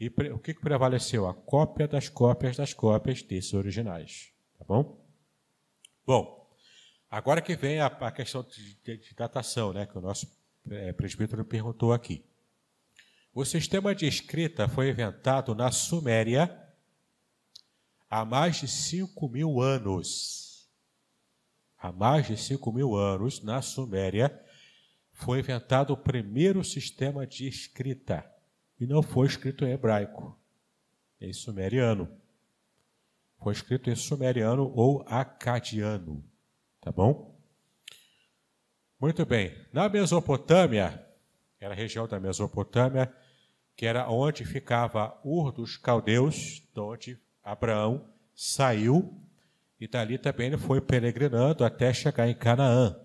E o que prevaleceu? A cópia das cópias das cópias desses originais. Tá bom? Bom, agora que vem a, a questão de, de, de, datação, né, que o nosso é, presbítero perguntou aqui. O sistema de escrita foi inventado na Suméria há mais de 5 mil anos. Há mais de 5 mil anos, na Suméria, foi inventado o primeiro sistema de escrita. E não foi escrito em hebraico, em sumeriano. foi escrito em sumeriano ou acadiano, tá bom? Muito bem. Na Mesopotâmia, era a região da Mesopotâmia, que era onde ficava Ur dos Caldeus, de onde Abraão saiu, e dali também ele foi peregrinando até chegar em Canaã.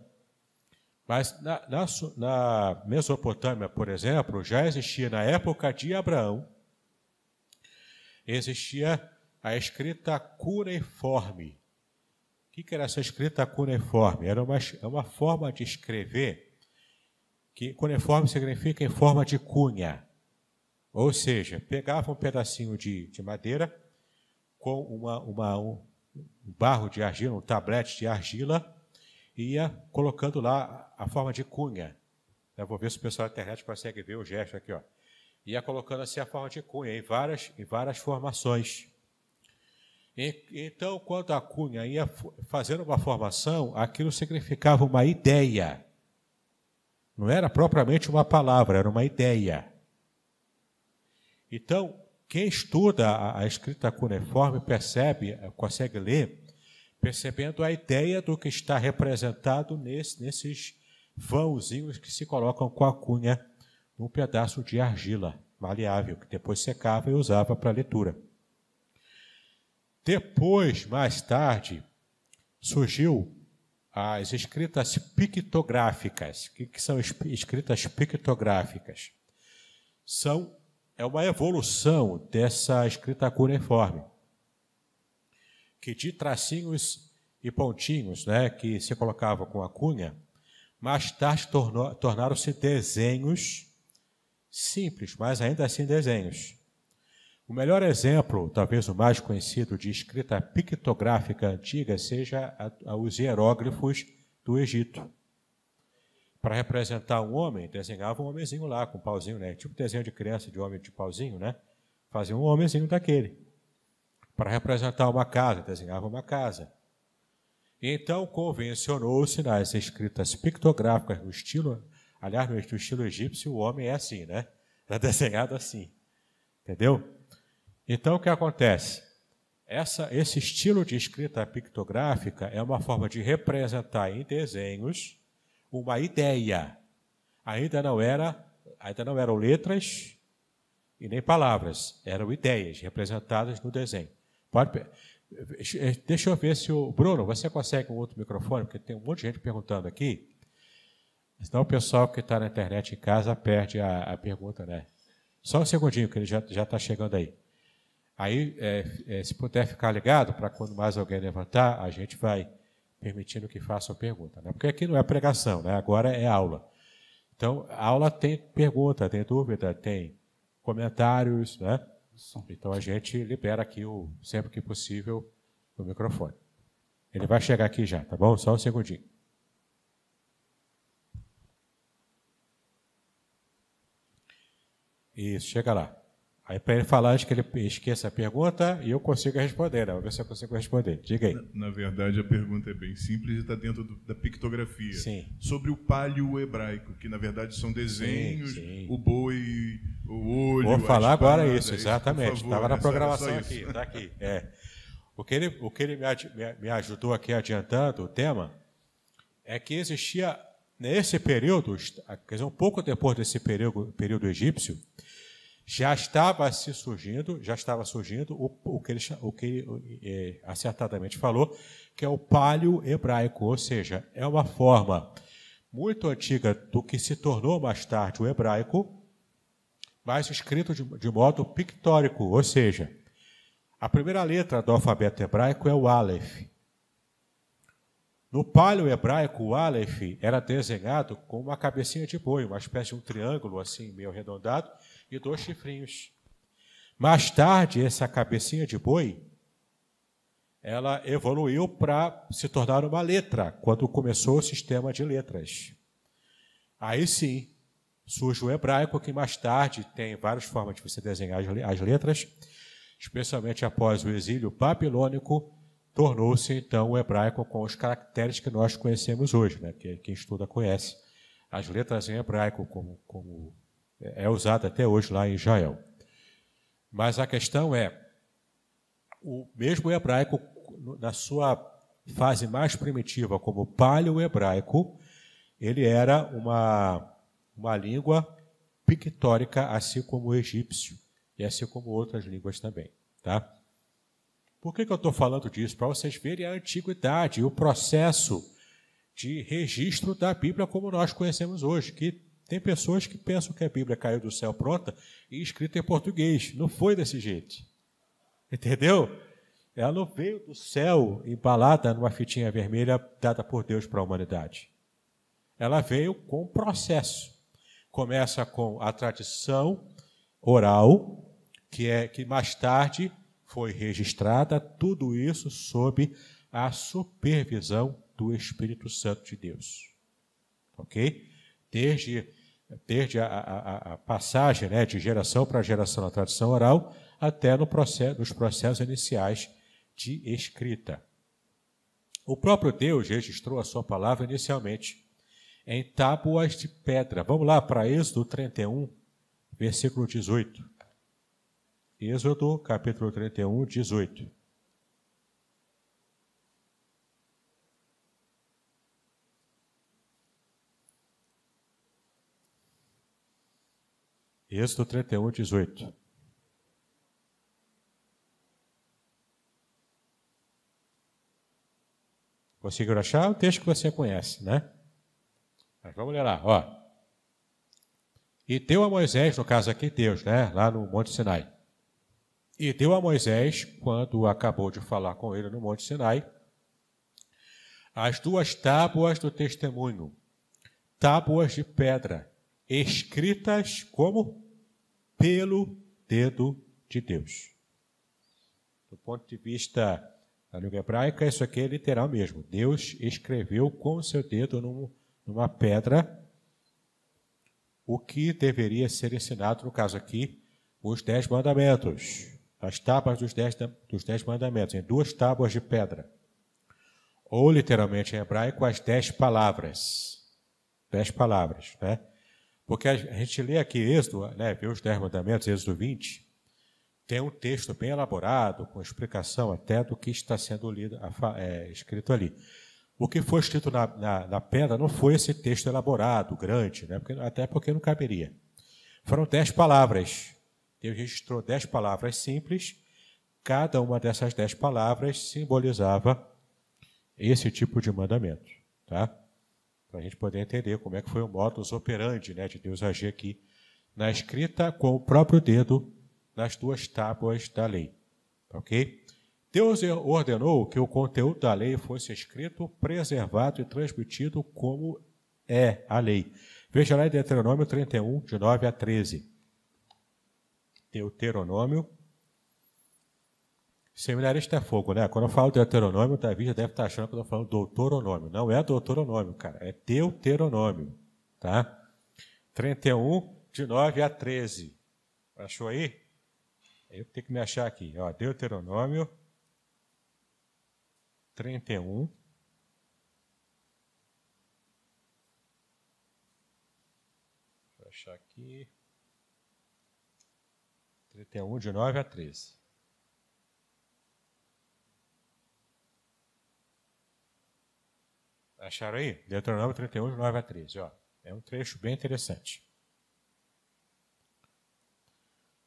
Mas na, na, na, Mesopotâmia, por exemplo, já existia na época de Abraão, existia a escrita cuneiforme. O que, era essa escrita cuneiforme? Era uma, é uma forma de escrever que cuneiforme significa em forma de cunha. Ou seja, pegava um pedacinho de, de madeira com uma, uma, um barro de argila, um tablete de argila, e ia colocando lá a forma de cunha. Eu vou ver se o pessoal da internet consegue ver o gesto aqui. Ó. Ia colocando assim a forma de cunha em várias, em várias formações. E, então, quando a cunha ia fazendo uma formação, aquilo significava uma ideia. Não era propriamente uma palavra, era uma ideia. Então, quem estuda a, a escrita cuneiforme percebe, consegue ler percebendo a ideia do que está representado nesse, nesses vãozinhos que se colocam com a cunha num pedaço de argila maleável, que depois secava e usava para leitura. Depois, mais tarde, surgiu as escritas pictográficas. O que são escritas pictográficas? São é uma evolução dessa escrita cuneiforme que de tracinhos e pontinhos, né, que se colocava com a cunha, mais tarde tornaram-se desenhos simples, mas ainda assim desenhos. O melhor exemplo, talvez o mais conhecido, de escrita pictográfica antiga seja a, a, os hieróglifos do Egito. Para representar um homem, desenhava um homenzinho lá com um pauzinho, né? Tipo desenho de criança de homem de pauzinho, né? Fazia um homenzinho daquele para representar uma casa, desenhava uma casa. Então convencionou-se nas escritas pictográficas no estilo, aliás, no estilo egípcio, o homem é assim, né? Era desenhado assim. Entendeu? Então o que acontece? Essa, esse estilo de escrita pictográfica é uma forma de representar em desenhos uma ideia. Ainda não era, ainda não eram letras e nem palavras, eram ideias representadas no desenho. Pode. Deixa eu ver se o. Bruno, você consegue um outro microfone? Porque tem um monte de gente perguntando aqui. Senão o pessoal que está na internet em casa perde a, a, pergunta, né? Só um segundinho, que ele já está chegando aí. Aí, é, é, se puder ficar ligado, para quando mais alguém levantar, a gente vai permitindo que façam pergunta. Né? Porque aqui não é pregação, né? agora é aula. Então, a aula tem pergunta, tem dúvida, tem comentários, né? Então a gente libera aqui, o, sempre que possível, o microfone. Ele vai chegar aqui já, tá bom? Só um segundinho. Isso, chega lá. Aí para ele falar, acho que ele esqueça a pergunta e eu consigo responder. Né? Vamos ver se eu consigo responder. Diga aí. Na, na verdade, a pergunta é bem simples e está dentro do, da pictografia. Sim. Sobre o palio hebraico, que na verdade são desenhos, sim, sim. o boi, o olho. Vou falar agora isso, exatamente. Estava na programação aqui. Está aqui. É. O que ele, o que ele me, me ajudou aqui adiantando o tema é que existia, nesse período, quer dizer, um pouco depois desse período, período egípcio, já estava se surgindo, já estava surgindo o, o que ele, o que ele é, acertadamente falou, que é o palio hebraico, ou seja, é uma forma muito antiga do que se tornou mais tarde o hebraico, mas escrito de, de modo pictórico, ou seja, a primeira letra do alfabeto hebraico é o Aleph. No palio hebraico, o Aleph era desenhado com uma cabecinha de boi, uma espécie de um triângulo assim, meio arredondado, e dois chifrinhos. Mais tarde, essa cabecinha de boi, ela evoluiu para se tornar uma letra, quando começou o sistema de letras. Aí sim, surge o hebraico, que mais tarde tem várias formas de você desenhar as letras, especialmente após o exílio babilônico, tornou-se então o hebraico com os caracteres que nós conhecemos hoje, né? que quem estuda conhece. As letras em hebraico, como, como é usada até hoje lá em Israel. Mas a questão é, o mesmo hebraico, na sua fase mais primitiva, como paleo-hebraico, ele era uma, uma língua pictórica, assim como o egípcio, e assim como outras línguas também. Tá? Por que, que eu estou falando disso? Para vocês verem a antiguidade e o processo de registro da Bíblia como nós conhecemos hoje, que tem pessoas que pensam que a Bíblia caiu do céu pronta e escrita em português. Não foi desse jeito. Entendeu? Ela não veio do céu embalada numa fitinha vermelha dada por Deus para a humanidade. Ela veio com processo. Começa com a tradição oral, que é que mais tarde foi registrada, tudo isso sob a supervisão do Espírito Santo de Deus. Ok? Desde, desde a, a, a passagem né, de geração para geração na tradição oral, até no processo, nos processos iniciais de escrita. O próprio Deus registrou a sua palavra inicialmente em tábuas de pedra. Vamos lá para Êxodo 31, versículo 18. Êxodo, capítulo 31, 18. Êxodo 31, 18. Conseguiram achar o texto que você conhece, né? Mas vamos ler lá, ó. E deu a Moisés, no caso aqui Deus, né? Lá no Monte Sinai. E deu a Moisés, quando acabou de falar com ele no Monte Sinai, as duas tábuas do testemunho, tábuas de pedra, escritas como pelo dedo de Deus. Do ponto de vista da língua hebraica, isso aqui é literal mesmo. Deus escreveu com seu dedo numa pedra o que deveria ser ensinado, no caso aqui, os dez mandamentos, as tábuas dos dez, dos dez mandamentos, em duas tábuas de pedra. Ou, literalmente em hebraico, as dez palavras. Dez palavras, né? Porque a gente lê aqui Êxodo, né, os Dez Mandamentos, Êxodo 20, tem um texto bem elaborado, com explicação até do que está sendo lido, é, escrito ali. O que foi escrito na, na, na, pedra não foi esse texto elaborado, grande, né, porque, até porque não caberia. Foram dez palavras. Deus registrou dez palavras simples, cada uma dessas dez palavras simbolizava esse tipo de mandamento. Tá? Para a gente poder entender como é que foi o modus operandi né, de Deus agir aqui na escrita com o próprio dedo nas duas tábuas da lei. Ok? Deus ordenou que o conteúdo da lei fosse escrito, preservado e transmitido como é a lei. Veja lá em Deuteronômio 31, de 9 a 13. Deuteronômio Seminarista é fogo, né? Quando eu falo deuteronômio, o Davi já deve estar achando que eu estou falando doutoronômio. Não é doutoronômio, cara, é deuteronômio, tá? 31, de 9 a 13. Achou aí? Eu tenho que me achar aqui. Ó, deuteronômio 31. Vou achar aqui. 31, de 9 a 13. Acharam aí? Deuteronômio 31, de 9 a 13. Ó. É um trecho bem interessante.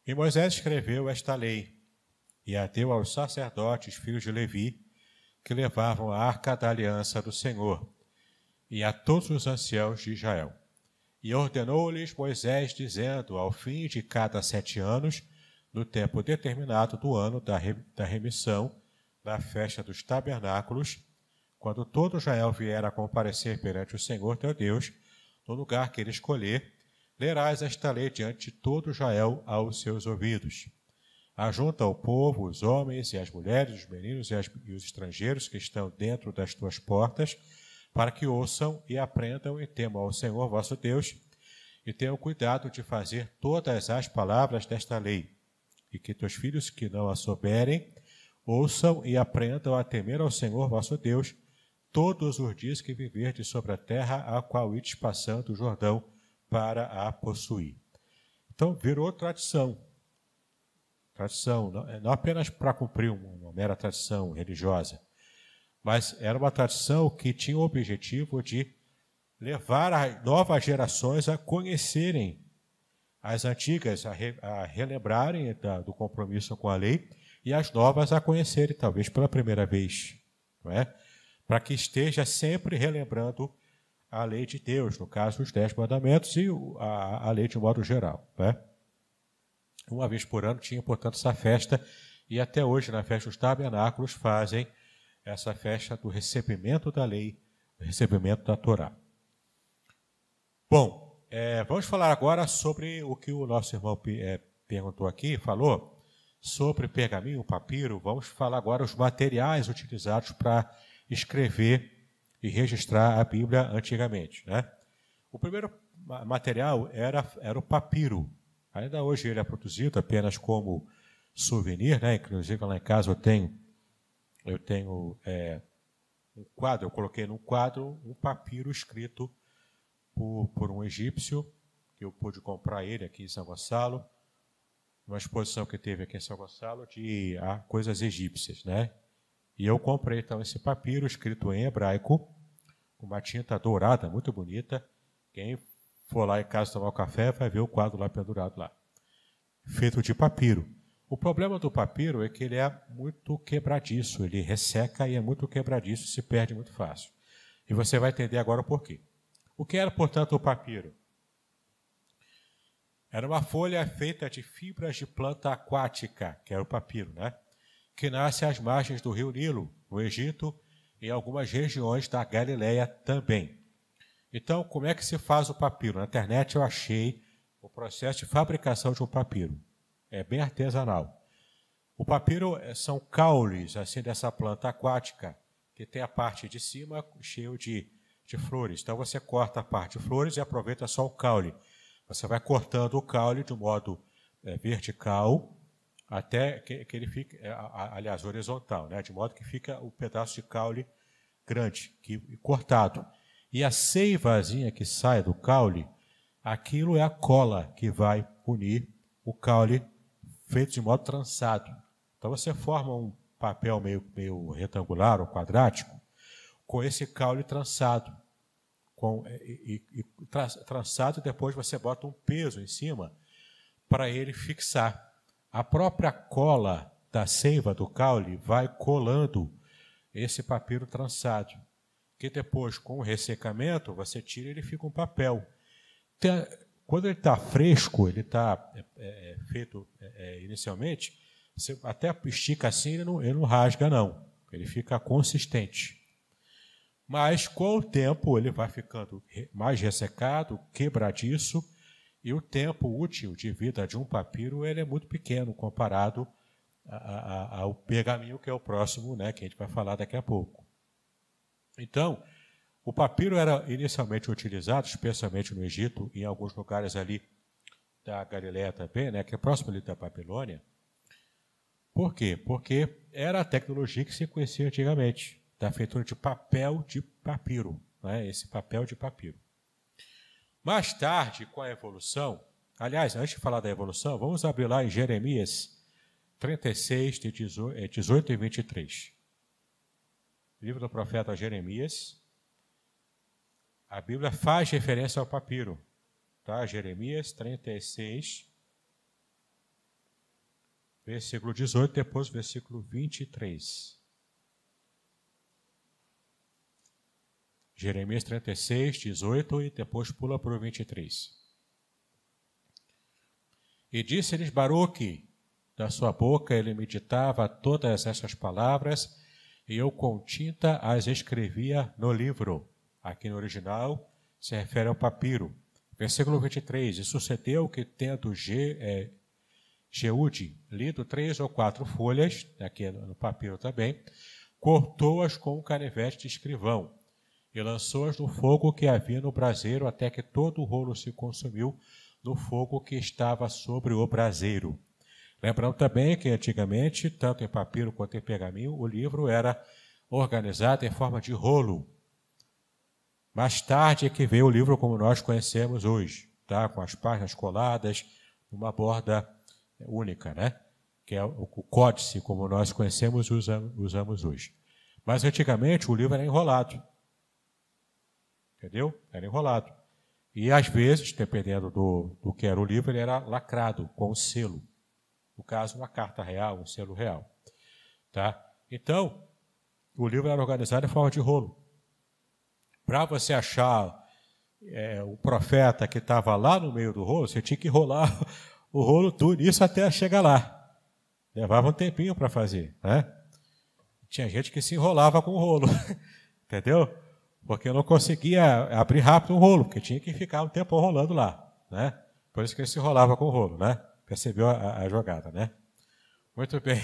E Moisés escreveu esta lei e a deu aos sacerdotes, filhos de Levi, que levavam a arca da aliança do Senhor, e a todos os anciãos de Israel. E ordenou-lhes Moisés, dizendo: Ao fim de cada sete anos, no tempo determinado do ano da remissão, da festa dos tabernáculos, quando todo Israel vier a comparecer perante o Senhor teu Deus, no lugar que ele escolher, lerás esta lei diante de todo Israel aos seus ouvidos. Ajunta o povo, os homens e as mulheres, os meninos e, as, e os estrangeiros que estão dentro das tuas portas, para que ouçam e aprendam e temam ao Senhor vosso Deus, e tenham cuidado de fazer todas as palavras desta lei, e que teus filhos que não a souberem, ouçam e aprendam a temer ao Senhor vosso Deus, todos os dias que viverdes sobre a terra a qual ides passando o Jordão para a possuir. Então, virou tradição. tradição, não, não apenas para cumprir uma, uma mera tradição religiosa, mas era uma tradição que tinha o objetivo de levar as novas gerações a conhecerem as antigas, a, re, a relembrarem da, do compromisso com a lei e as novas a conhecerem, talvez pela primeira vez, não é? Para que esteja sempre relembrando a lei de Deus, no caso, os Dez Mandamentos e a, a lei de modo geral. Né? Uma vez por ano tinha, portanto, essa festa, e até hoje, na festa dos tabernáculos, fazem essa festa do recebimento da lei, do recebimento da Torá. Bom, é, vamos falar agora sobre o que o nosso irmão é, perguntou aqui, falou, sobre pergaminho, papiro. Vamos falar agora os materiais utilizados para escrever e registrar a Bíblia antigamente. Né? O primeiro material era, era o papiro. Ainda hoje ele é produzido apenas como souvenir, né? inclusive lá em casa eu tenho, eu tenho é, um quadro, eu coloquei num quadro um papiro escrito por, por um egípcio, que eu pude comprar ele aqui em São Gonçalo, uma exposição que teve aqui em São Gonçalo de ah, coisas egípcias, né? E eu comprei então esse papiro escrito em hebraico, com uma tinta dourada, muito bonita. Quem for lá em casa tomar um café vai ver o quadro lá pendurado lá. Feito de papiro. O problema do papiro é que ele é muito quebradiço, ele resseca e é muito quebradiço, se perde muito fácil. E você vai entender agora o porquê. O que era, portanto, o papiro? Era uma folha feita de fibras de planta aquática, que era o papiro, né? Que nasce às margens do rio Nilo, no Egito, e em algumas regiões da Galileia também. Então, como é que se faz o papiro? Na internet eu achei o processo de fabricação de um papiro. É bem artesanal. O papiro eh, são caules assim dessa planta aquática, que tem a parte de cima cheio de, de flores. Então você corta a parte de flores e aproveita só o caule. Você vai cortando o caule de modo é, vertical até que, que ele fique, é, aliás, horizontal, né? de modo que fica o pedaço de caule grande, que, cortado. E a seivazinha que sai do caule, aquilo é a cola que vai unir o caule feito de modo trançado. Então você forma um papel meio, meio retangular ou quadrático com esse caule trançado. Com, e, e, e trançado, depois você bota um peso em cima para ele fixar a própria cola da seiva do caule vai colando esse papiro trançado, que depois, com o ressecamento, você tira e ele fica um papel. Quando ele está fresco, ele está é, é, é, feito é, é, inicialmente, você até estica assim, ele não, ele não rasga, não. Ele fica consistente. Mas, com o tempo, ele vai ficando mais ressecado, quebradiço, e o tempo útil de vida de um papiro ele é muito pequeno comparado a, a, ao pergaminho, que é o próximo, né, que a gente vai falar daqui a pouco. Então, o papiro era inicialmente utilizado, especialmente no Egito, em alguns lugares ali da Galileia também, né, que é próximo ali da Babilônia. Por quê? Porque era a tecnologia que se conhecia antigamente, da feitura de papel de papiro, né, esse papel de papiro. Mais tarde, com a evolução, aliás, antes de falar da evolução, vamos abrir lá em Jeremias 36, de 18 e 23. Livro do profeta Jeremias. A Bíblia faz referência ao papiro. Tá? Jeremias 36, versículo 18, depois versículo 23. Jeremias 36, 18 e depois pula para o 23. E disse-lhes Baruque, da sua boca ele meditava todas essas palavras, e eu com tinta as escrevia no livro. Aqui no original se refere ao papiro. Versículo 23. E sucedeu que, tendo Ge, é, lido três ou quatro folhas, aqui no papiro também, cortou-as com um canivete de escrivão e lançou-as no fogo que havia no braseiro, até que todo o rolo se consumiu no fogo que estava sobre o braseiro. Lembrando também que antigamente, tanto em papiro quanto em pergaminho, o livro era organizado em forma de rolo. Mais tarde é que veio o livro como nós conhecemos hoje, tá? com as páginas coladas, uma borda única, né? que é o códice, como nós conhecemos e usamos, usamos hoje. Mas antigamente o livro era enrolado. Entendeu? Era enrolado. E às vezes, dependendo do, do que era o livro, ele era lacrado com um selo. No caso, uma carta real, um selo real. Tá? Então, o livro era organizado em forma de rolo. Para você achar é, o profeta que estava lá no meio do rolo, você tinha que rolar o rolo tudo, isso até chegar lá. Levava um tempinho para fazer, né? Tinha gente que se enrolava com o rolo, entendeu? Porque não conseguia abrir rápido o rolo, porque tinha que ficar um tempo rolando lá, né? Por isso que ele se enrolava com o rolo, né? Percebeu a, a jogada, né? Muito bem.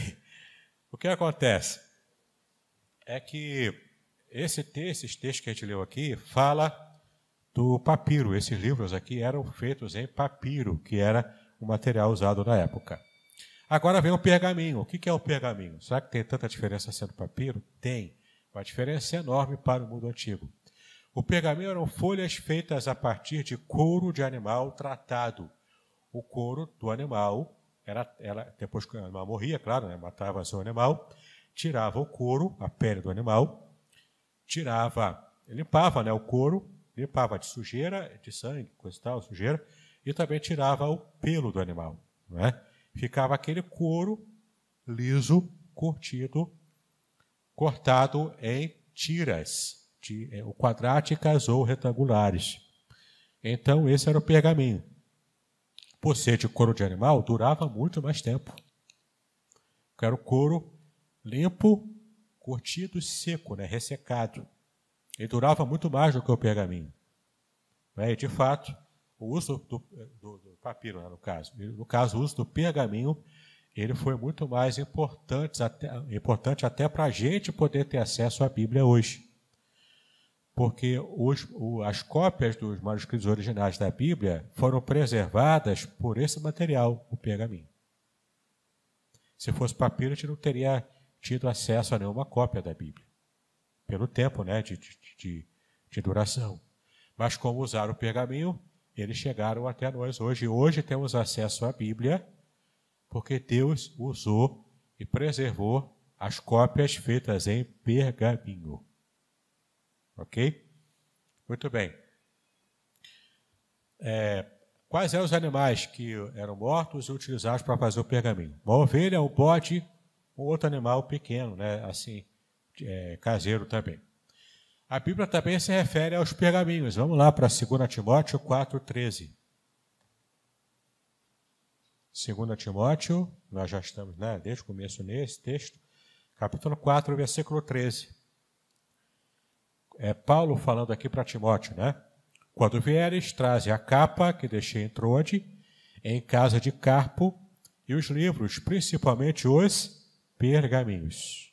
O que acontece é que esse texto, esses textos que a gente leu aqui, fala do papiro. Esses livros aqui eram feitos em papiro, que era o material usado na época. Agora vem o pergaminho. O que é o pergaminho? Será que tem tanta diferença sendo papiro? Tem. Uma diferença enorme para o mundo antigo. O pergaminho eram folhas feitas a partir de couro de animal tratado. O couro do animal era, ela, depois que o animal morria, claro, né, matava seu animal, tirava o couro, a pele do animal, tirava, limpava né, o couro, limpava de sujeira, de sangue, coisa e tal, sujeira, e também tirava o pelo do animal. Né? Ficava aquele couro liso, curtido, cortado em tiras, é, quadráticas ou retangulares. Então, esse era o pergaminho. Por ser de couro de animal, durava muito mais tempo. Era o couro limpo, curtido e seco, né? ressecado. Ele durava muito mais do que o pergaminho. Né? E, de fato, o uso do, do, do papiro, né, no caso, no caso, o uso do pergaminho, ele foi muito mais importante até, importante até para a gente poder ter acesso à Bíblia hoje. Porque os, o, as cópias dos manuscritos originais da Bíblia foram preservadas por esse material, o pergaminho. Se fosse papiro, a gente não teria tido acesso a nenhuma cópia da Bíblia, pelo tempo né, de, de, de, duração. Mas como usar o pergaminho, eles chegaram até nós hoje. Hoje temos acesso à Bíblia, porque Deus usou e preservou as cópias feitas em pergaminho. Ok? Muito bem. É, quais eram os animais que eram mortos e utilizados para fazer o pergaminho? Uma ovelha, um bode, um outro animal pequeno, né? assim, é, caseiro também. A Bíblia também se refere aos pergaminhos. Vamos lá para 2 Timóteo 4,13. 2 Timóteo, nós já estamos né, desde o começo nesse texto, capítulo 4, versículo 13. É Paulo falando aqui para Timóteo, né? Quando vieres, traze a capa que deixei em Trode, em casa de Carpo, e os livros, principalmente os pergaminhos.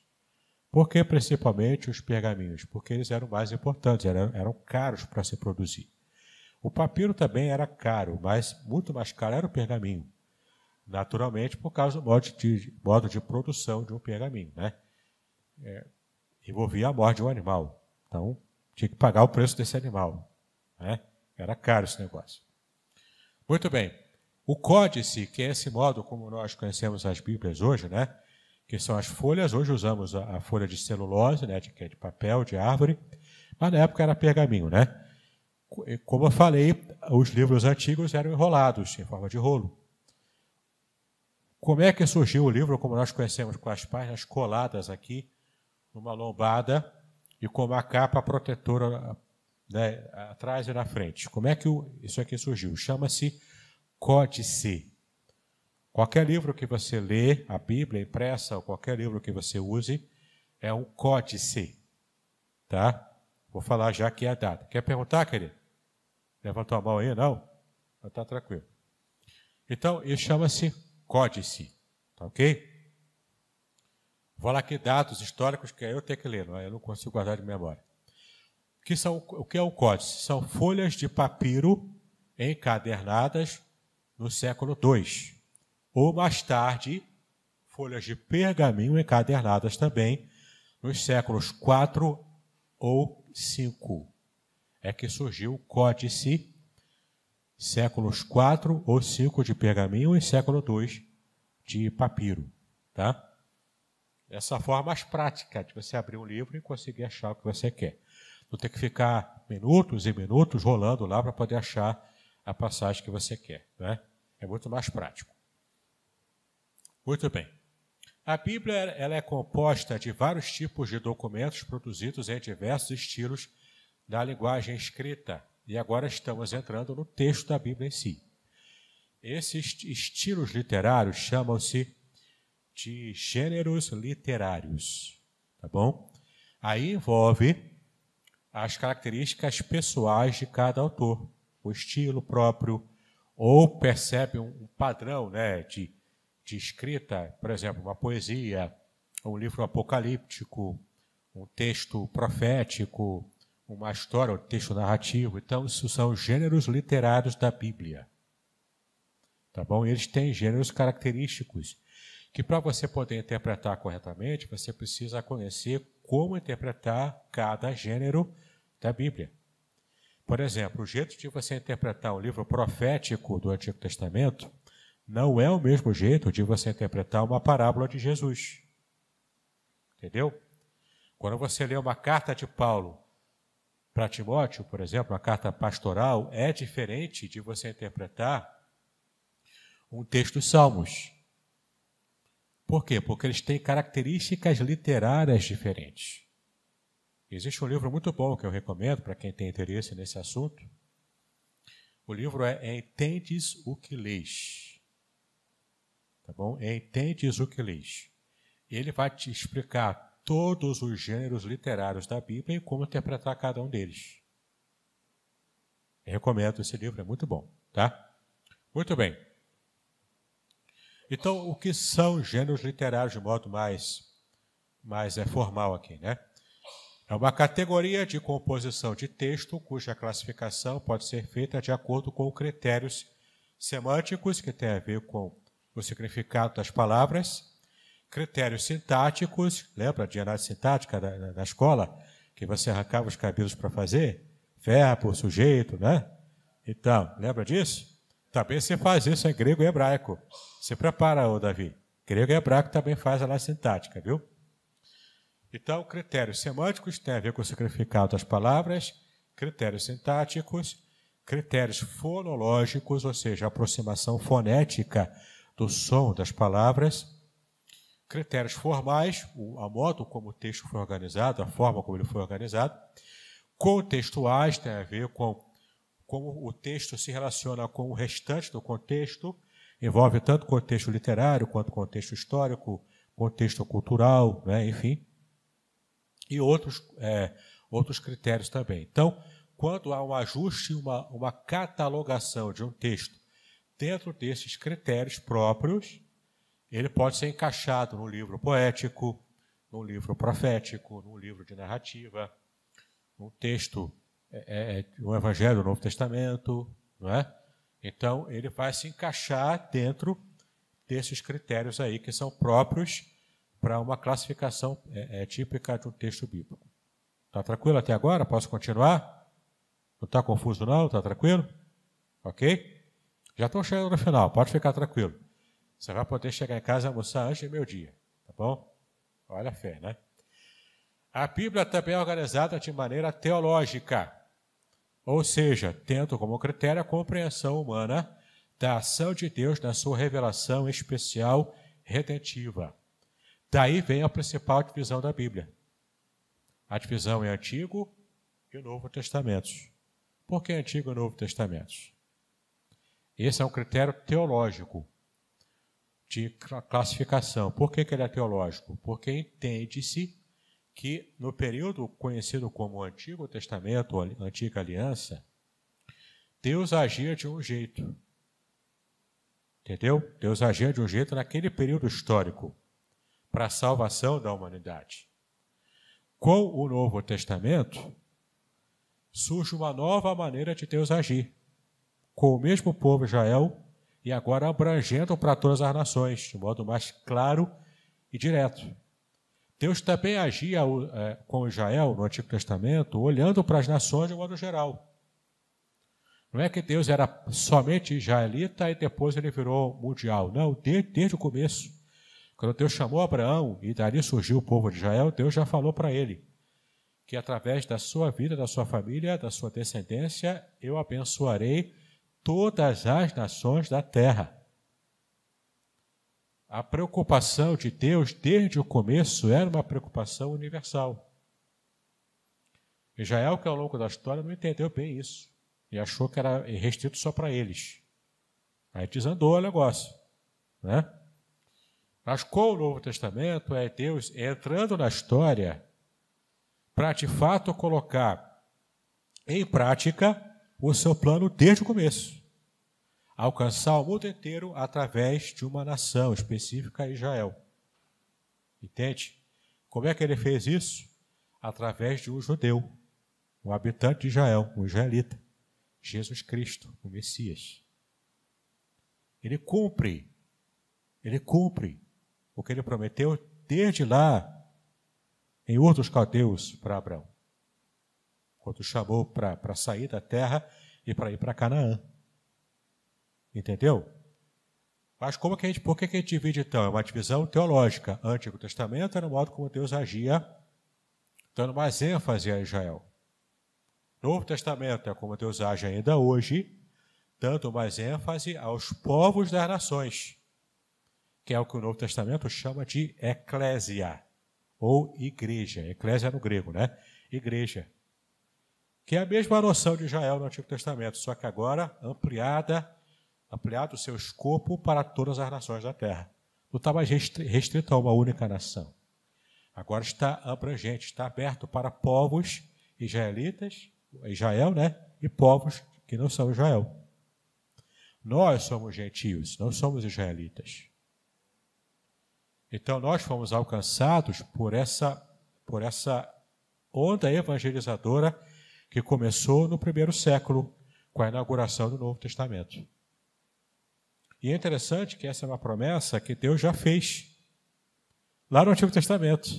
Por que principalmente os pergaminhos? Porque eles eram mais importantes, eram, eram caros para se produzir. O papiro também era caro, mas muito mais caro era o pergaminho. Naturalmente, por causa do modo de, modo de produção de um pergaminho. Né? É, envolvia a morte de um animal. Então, tinha que pagar o preço desse animal. Né? Era caro esse negócio. Muito bem. O códice, que é esse modo como nós conhecemos as Bíblias hoje, né? que são as folhas. Hoje usamos a, a folha de celulose, né, de, que é de papel, de árvore, mas na época era pergaminho. Né? Como eu falei, os livros antigos eram enrolados em forma de rolo. Como é que surgiu o livro, como nós conhecemos, com as páginas coladas aqui, numa lombada e com uma capa protetora né, atrás e na frente? Como é que isso aqui surgiu? Chama-se códice. Qualquer livro que você lê, a Bíblia impressa, ou qualquer livro que você use, é um códice. Tá? Vou falar já aqui a data. Quer perguntar, querido? Levantou a mão aí? Não? Está tranquilo. Então, isso chama-se códice. Tá ok? Vou lá aqui dados históricos que eu tenho que ler, é? eu não consigo guardar de memória. Que são, o que é o códice? São folhas de papiro encadernadas no século II ou mais tarde, folhas de pergaminho encadernadas também, nos séculos 4 ou 5. É que surgiu o códice, séculos 4 ou 5 de pergaminho e século 2 de papiro. tá? Essa forma mais prática de você abrir um livro e conseguir achar o que você quer. Não ter que ficar minutos e minutos rolando lá para poder achar a passagem que você quer. Né? É muito mais prático. Muito bem. A Bíblia ela é composta de vários tipos de documentos produzidos em diversos estilos da linguagem escrita. E agora estamos entrando no texto da Bíblia em si. Esses estilos literários chamam-se de gêneros literários, tá bom? Aí envolve as características pessoais de cada autor, o estilo próprio, ou percebe um padrão né, de, de escrita, por exemplo, uma poesia, um livro apocalíptico, um texto profético, uma história, um texto narrativo. Então, isso são gêneros literários da Bíblia. Tá bom? Eles têm gêneros característicos que para você poder interpretar corretamente, você precisa conhecer como interpretar cada gênero da Bíblia. Por exemplo, o jeito de você interpretar um livro profético do Antigo Testamento não é o mesmo jeito de você interpretar uma parábola de Jesus. Entendeu? Quando você lê uma carta de Paulo para Timóteo, por exemplo, uma carta pastoral, é diferente de você interpretar um texto dos Salmos. Por quê? Porque eles têm características literárias diferentes. Existe um livro muito bom que eu recomendo para quem tem interesse nesse assunto. O livro é Entendes o que lês. Tá bom? Entendes o que lês. Ele vai te explicar todos os gêneros literários da Bíblia e como interpretar cada um deles. Eu recomendo esse livro, é muito bom, tá? Muito bem. Então, o que são gêneros literários de modo mais, mais é, formal aqui, né? É uma categoria de composição de texto cuja classificação pode ser feita de acordo com critérios semânticos, que tem a ver com o significado das palavras, critérios sintáticos, lembra de análise sintática da, da escola, que você arrancava os cabelos para fazer? Verbo, sujeito, né? Então, lembra disso? Também você faz isso em grego e hebraico. Se prepara, ô Davi. Grego e hebraico também faz a sintática, viu? Então, critérios semânticos têm a ver com o significado das palavras, critérios sintáticos, critérios fonológicos, ou seja, a aproximação fonética do som das palavras, critérios formais, a modo como o texto foi organizado, a forma como ele foi organizado, contextuais, tem a ver com como o texto se relaciona com o restante do contexto, envolve tanto contexto literário quanto contexto histórico, contexto cultural, né, enfim, e outros, é, outros critérios também. Então, quando há um ajuste, uma, uma catalogação de um texto dentro desses critérios próprios, ele pode ser encaixado num livro poético, num livro profético, num livro de narrativa, num texto é, é, o Evangelho do Novo Testamento, não é? Então, ele vai se encaixar dentro desses critérios aí que são próprios para uma classificação é, é, típica de um texto bíblico. Está tranquilo até agora? Posso continuar? Não está confuso não? Está tranquilo? Ok? Já estou chegando no final, pode ficar tranquilo. Você vai poder chegar em casa e almoçar antes do meu dia, tá bom? Olha a fé, né? A Bíblia também é organizada de maneira teológica ou seja, tendo como critério a compreensão humana da ação de Deus na sua revelação especial redentiva. Daí vem a principal divisão da Bíblia. A divisão em Antigo e Novo Testamentos. Por que Antigo e Novo Testamentos? Esse é um critério teológico de classificação. Por que, que ele é teológico? Porque entende-se que no período conhecido como Antigo Testamento, ou Antiga Aliança, Deus agia de um jeito. Entendeu? Deus agia de um jeito naquele período histórico para a salvação da humanidade. Com o Novo Testamento, surge uma nova maneira de Deus agir, com o mesmo povo Israel e agora abrangendo para todas as nações, de modo mais claro e direto. Deus também agia é, com Israel no Antigo Testamento, olhando para as nações de modo geral. Não é que Deus era somente israelita e depois ele virou mundial. Não, desde, desde o começo. Quando Deus chamou Abraão e dali surgiu o povo de Israel, Deus já falou para ele que através da sua vida, da sua família, da sua descendência, eu abençoarei todas as nações da terra. A preocupação de Deus desde o começo era uma preocupação universal. Israel, que ao longo da história não entendeu bem isso e achou que era restrito só para eles. Aí desandou o negócio, né? Mas com o Novo Testamento é Deus entrando na história para de fato colocar em prática o seu plano desde o começo. Alcançar o mundo inteiro através de uma nação específica, Israel. Entende? Como é que ele fez isso? Através de um judeu, um habitante de Israel, um israelita, Jesus Cristo, o Messias. Ele cumpre, ele cumpre o que ele prometeu desde lá em outros caldeus para Abraão, quando chamou para sair da terra e para ir para Canaã. Entendeu? Mas como que a gente, por que, que a gente divide então? É uma divisão teológica. Antigo Testamento era o modo como Deus agia, dando mais ênfase a Israel. Novo Testamento é como Deus age ainda hoje, dando mais ênfase aos povos das nações que é o que o Novo Testamento chama de eclésia, ou igreja. Eclésia no grego, né? Igreja. Que é a mesma noção de Israel no Antigo Testamento, só que agora ampliada, ampliado o seu escopo para todas as nações da terra. Não está mais restrito a uma única nação. Agora está abrangente, está aberto para povos israelitas, Israel, né? E povos que não são Israel. Nós somos gentios, não somos israelitas. Então nós fomos alcançados por essa, por essa onda evangelizadora que começou no primeiro século, com a inauguração do Novo Testamento. E é interessante que essa é uma promessa que Deus já fez lá no Antigo Testamento.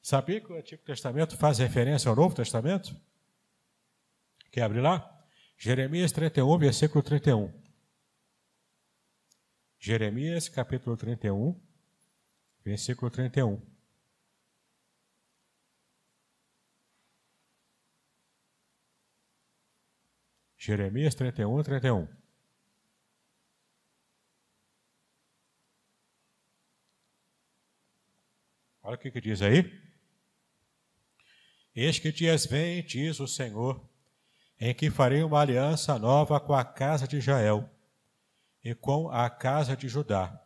Sabia que o Antigo Testamento faz referência ao Novo Testamento? Quer abrir lá? Jeremias 31, versículo 31. Jeremias, capítulo 31, versículo 31. Jeremias 31, 31. Olha o que, que diz aí. Eis que dias vem, diz o Senhor, em que farei uma aliança nova com a casa de Israel e com a casa de Judá.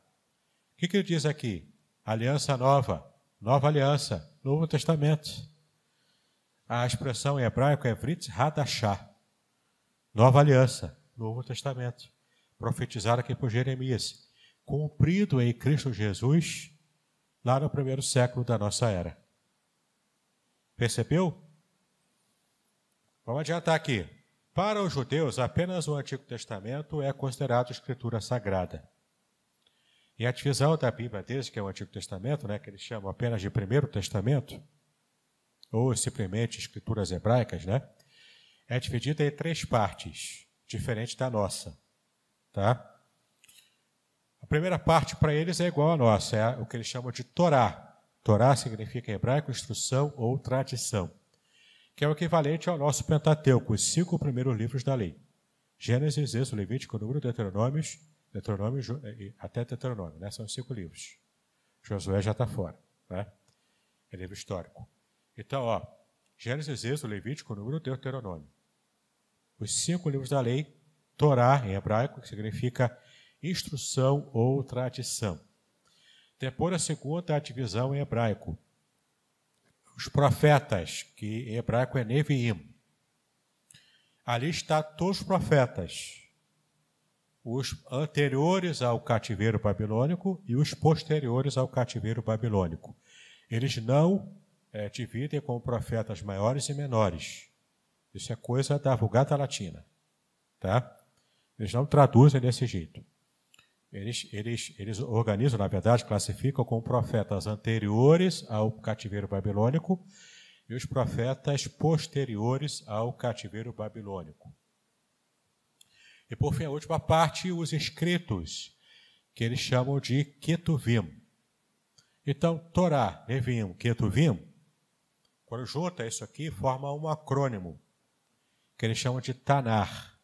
O que, que ele diz aqui? Aliança nova, nova aliança, Novo Testamento. A expressão em hebraico é Vrit Hadashah, nova aliança, Novo Testamento, profetizado aqui por Jeremias, cumprido em Cristo Jesus, lá no primeiro século da nossa era. Percebeu? Vamos adiantar aqui. Para os judeus, apenas o Antigo Testamento é considerado escritura sagrada. E a divisão da Bíblia deles, que é o Antigo Testamento, né, que eles chamam apenas de Primeiro Testamento, ou simplesmente escrituras hebraicas, né, é dividida em três partes, diferente da nossa. Tá? A primeira parte para eles é igual à nossa, é o que eles chamam de Torá. Torá significa em hebraico instrução ou tradição, que é o equivalente ao nosso Pentateuco, os cinco primeiros livros da lei. Gênesis, Êxodo, Levítico, Número, Deuteronômios, Deuteronômio até Deuteronômio, né? são cinco livros. Josué já está fora, né? é livro histórico. Então, ó, Gênesis, Êxodo, Levítico, Número, Deuteronômio. Os cinco livros da lei, Torá em hebraico, que significa instrução ou tradição. Depois a segunda a divisão em hebraico. Os profetas, que em hebraico é Neviim. Ali está todos os profetas, os anteriores ao cativeiro babilônico e os posteriores ao cativeiro babilônico. Eles não é, dividem como profetas maiores e menores. Isso é coisa da Vulgata Latina. Tá? Eles não traduzem desse jeito. Eles, eles, eles organizam, na verdade, classificam como profetas anteriores ao cativeiro babilônico e os profetas posteriores ao cativeiro babilônico. E por fim, a última parte, os escritos, que eles chamam de Ketuvim. Então, Torá, Neviim, Ketuvim, quando junta isso aqui, forma um acrônimo, que eles chamam de Tanar.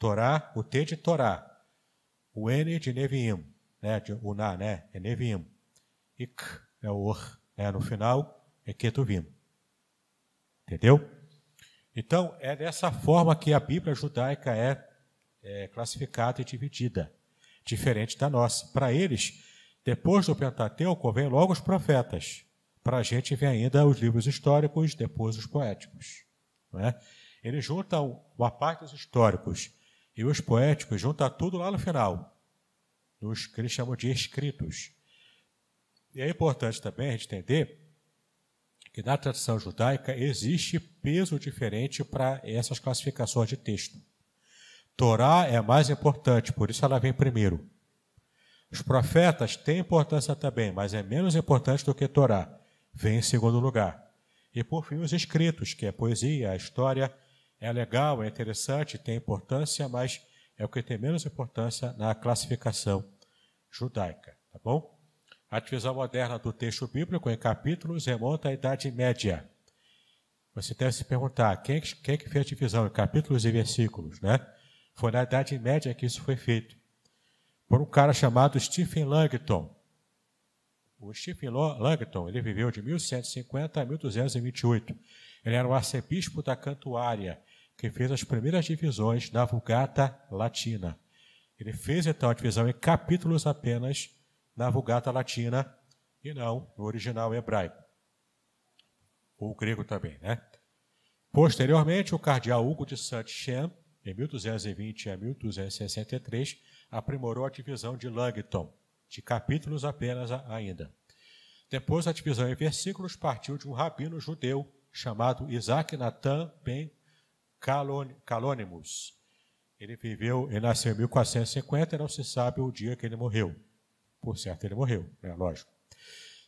Torá, o T de Torá, o N de Neviim, né, de Uná, né, é Neviim. E K é o Or, né, no final é Ketuvim. Entendeu? Então, é dessa forma que a Bíblia judaica é, é classificada e dividida, diferente da nossa. Para eles, depois do Pentateuco, vem logo os profetas. Para a gente vem ainda os livros históricos, depois os poéticos. É? Eles juntam uma parte dos históricos e os poéticos, juntam tudo lá no final, nos que eles chamam de escritos. E é importante também a gente entender que na tradição judaica existe peso diferente para essas classificações de texto. Torá é mais importante, por isso ela vem primeiro. Os profetas têm importância também, mas é menos importante do que Torá, vem em segundo lugar. E por fim, os escritos, que é a poesia, a história, é legal, é interessante, tem importância, mas é o que tem menos importância na classificação judaica, tá bom? A divisão moderna do texto bíblico em capítulos remonta à Idade Média. Você deve se perguntar, quem, quem que fez a divisão em capítulos e versículos, né? Foi na Idade Média que isso foi feito. Por um cara chamado Stephen Langton. O Stephen Langton, ele viveu de 1150 a 1228. Ele era o arcebispo da Cantuária, que fez as primeiras divisões da Vulgata Latina. Ele fez então a divisão em capítulos apenas na Vulgata Latina e não no original hebraico. Ou grego também, né? Posteriormente, o cardeal Hugo de Saint-Chen, em 1220 a 1263, aprimorou a divisão de Langton, de capítulos apenas ainda. Depois, a divisão em versículos partiu de um rabino judeu chamado Isaac Natan ben Calonimus. Ele viveu, nasceu em 1450 e não se sabe o dia que ele morreu. Por certo, ele morreu, né? lógico.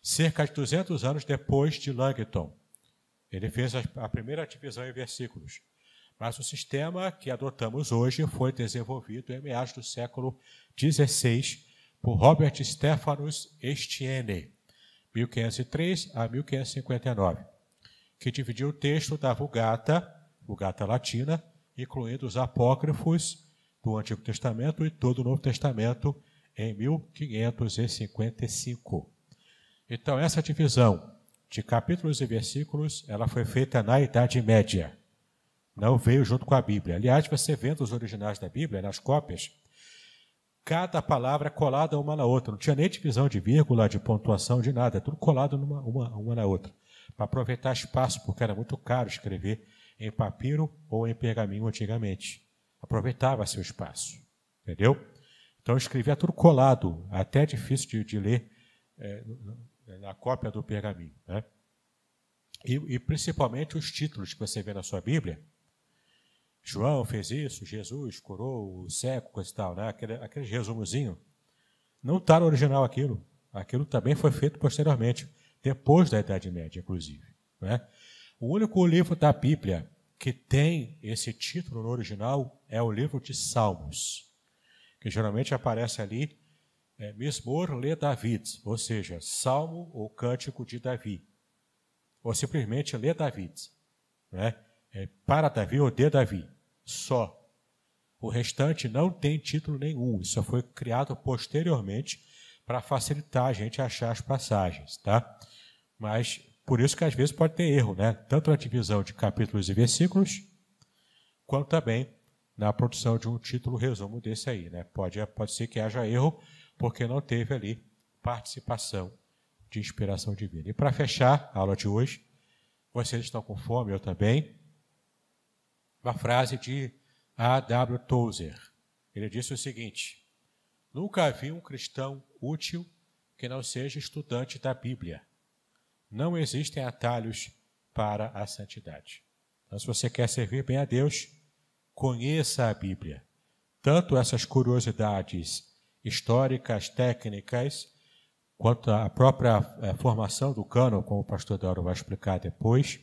Cerca de 200 anos depois de Langton, ele fez a primeira divisão em versículos. Mas o sistema que adotamos hoje foi desenvolvido em meados do século XVI por Robert Stephanus Estienne, 1503 a 1559, que dividiu o texto da Vulgata, Vulgata Latina, incluindo os apócrifos do Antigo Testamento e todo o Novo Testamento, em 1555. Então, essa divisão de capítulos e versículos, ela foi feita na Idade Média. Não veio junto com a Bíblia. Aliás, você vendo os originais da Bíblia, nas cópias, cada palavra colada uma na outra. Não tinha nem divisão de vírgula, de pontuação, de nada. Tudo colado numa, uma, uma na outra. Para aproveitar espaço, porque era muito caro escrever em papiro ou em pergaminho antigamente. Aproveitava-se o espaço. Entendeu? Então escrevia tudo colado, até difícil de, de ler é, na cópia do pergaminho. Né? E, e, principalmente os títulos que você vê na sua Bíblia. João fez isso, Jesus curou o cego, coisa e tal, né? aquele, aquele resumozinho. Não está no original aquilo. Aquilo também foi feito posteriormente, depois da Idade Média, inclusive. Né? O único livro da Bíblia que tem esse título no original é o livro de Salmos que geralmente aparece ali, é, Mismor le David, ou seja, Salmo ou Cântico de Davi, ou simplesmente le David, né? É, para Davi ou de Davi, só. O restante não tem título nenhum, isso foi criado posteriormente para facilitar a gente achar as passagens, tá? Mas por isso que às vezes pode ter erro, né? Tanto na divisão de capítulos e versículos, quanto também na produção de um título resumo desse aí. Né? Pode, pode ser que haja erro, porque não teve ali participação de inspiração divina. E para fechar a aula de hoje, vocês estão com fome, eu também. Uma frase de A.W. Tozer. Ele disse o seguinte: Nunca vi um cristão útil que não seja estudante da Bíblia. Não existem atalhos para a santidade. Então, se você quer servir bem a Deus, conheça a Bíblia. Tanto essas curiosidades históricas, técnicas, quanto a própria eh, formação do cano, como o pastor Dauro vai explicar depois,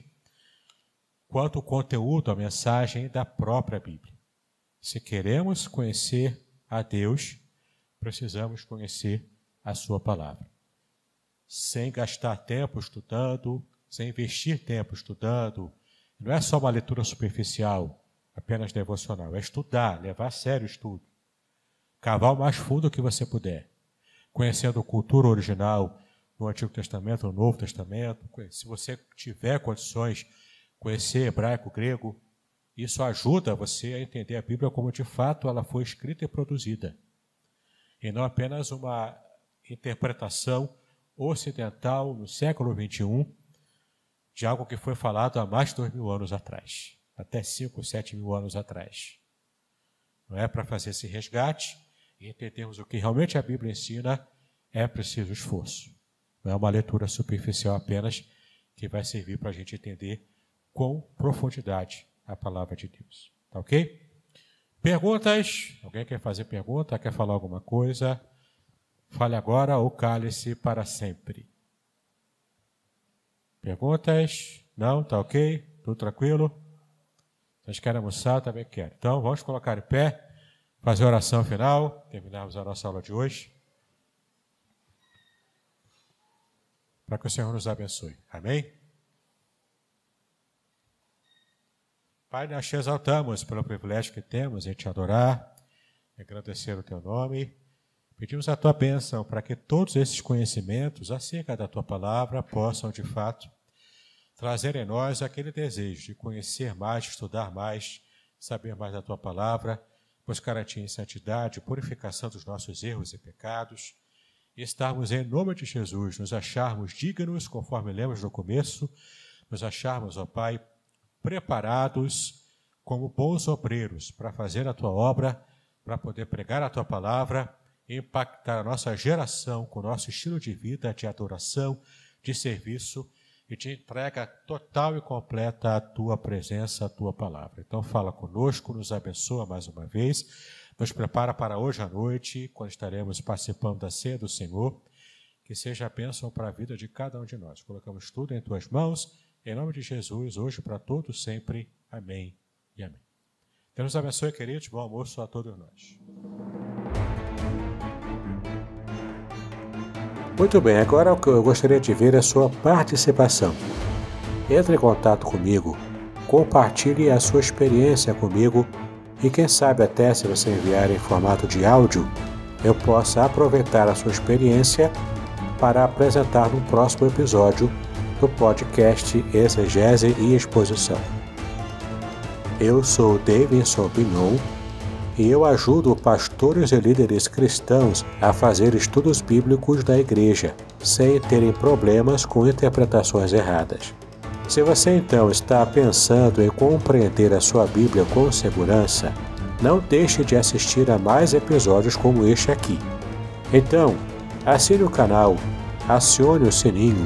quanto o conteúdo, a mensagem da própria Bíblia. Se queremos conhecer a Deus, precisamos conhecer a Sua palavra. sem gastar tempo estudando, sem investir tempo estudando. Não é só uma leitura superficial, apenas devocional, é estudar, levar a sério o estudo. Cavar o mais fundo que você puder, conhecendo a cultura original no Antigo Testamento, no Novo Testamento. Se você tiver condições, conhecer hebraico, grego, isso ajuda você a entender a Bíblia como de fato ela foi escrita e produzida, e não apenas uma interpretação ocidental no século XXI de algo que foi falado há mais de dois mil anos atrás, até cinco, sete mil anos atrás. Não é para fazer esse resgate e entendermos o que realmente a Bíblia ensina, é preciso esforço. Não é uma leitura superficial apenas que vai servir para a gente entender com profundidade a palavra de Deus. Tá ok? Perguntas? Alguém quer fazer pergunta? Quer falar alguma coisa? Fale agora ou cale-se para sempre. Perguntas? Não? Tá ok? Tudo tranquilo? Vocês querem almoçar? Também quero. Então, vamos colocar em pé, fazer a oração final, terminarmos a nossa aula de hoje. Para que o Senhor nos abençoe. Amém? Pai, nós te exaltamos pelo privilégio que temos em te adorar, agradecer o teu nome. Pedimos a tua bênção para que todos esses conhecimentos acerca da tua palavra possam, de fato, trazer em nós aquele desejo de conhecer mais, estudar mais, saber mais da tua palavra, buscar a ti em santidade, purificação dos nossos erros e pecados, e estarmos em nome de Jesus, nos acharmos dignos, conforme lemos no começo, nos acharmos, ó Pai, preparados como bons obreiros para fazer a tua obra, para poder pregar a tua palavra impactar a nossa geração com o nosso estilo de vida, de adoração, de serviço e de entrega total e completa à tua presença, à tua palavra. Então fala conosco, nos abençoa mais uma vez, nos prepara para hoje à noite, quando estaremos participando da ceia do Senhor, que seja a bênção para a vida de cada um de nós. Colocamos tudo em tuas mãos, em nome de Jesus, hoje para todos sempre. Amém e amém. Deus abençoe, queridos. Bom almoço a todos nós. Muito bem, agora o que eu gostaria de ver é a sua participação. Entre em contato comigo, compartilhe a sua experiência comigo e quem sabe até se você enviar em formato de áudio, eu possa aproveitar a sua experiência para apresentar no próximo episódio do podcast Exegese e Exposição. Eu sou Davidson Pignon e eu ajudo pastores e líderes cristãos a fazer estudos bíblicos da igreja, sem terem problemas com interpretações erradas. Se você então está pensando em compreender a sua Bíblia com segurança, não deixe de assistir a mais episódios como este aqui. Então, assine o canal, acione o sininho,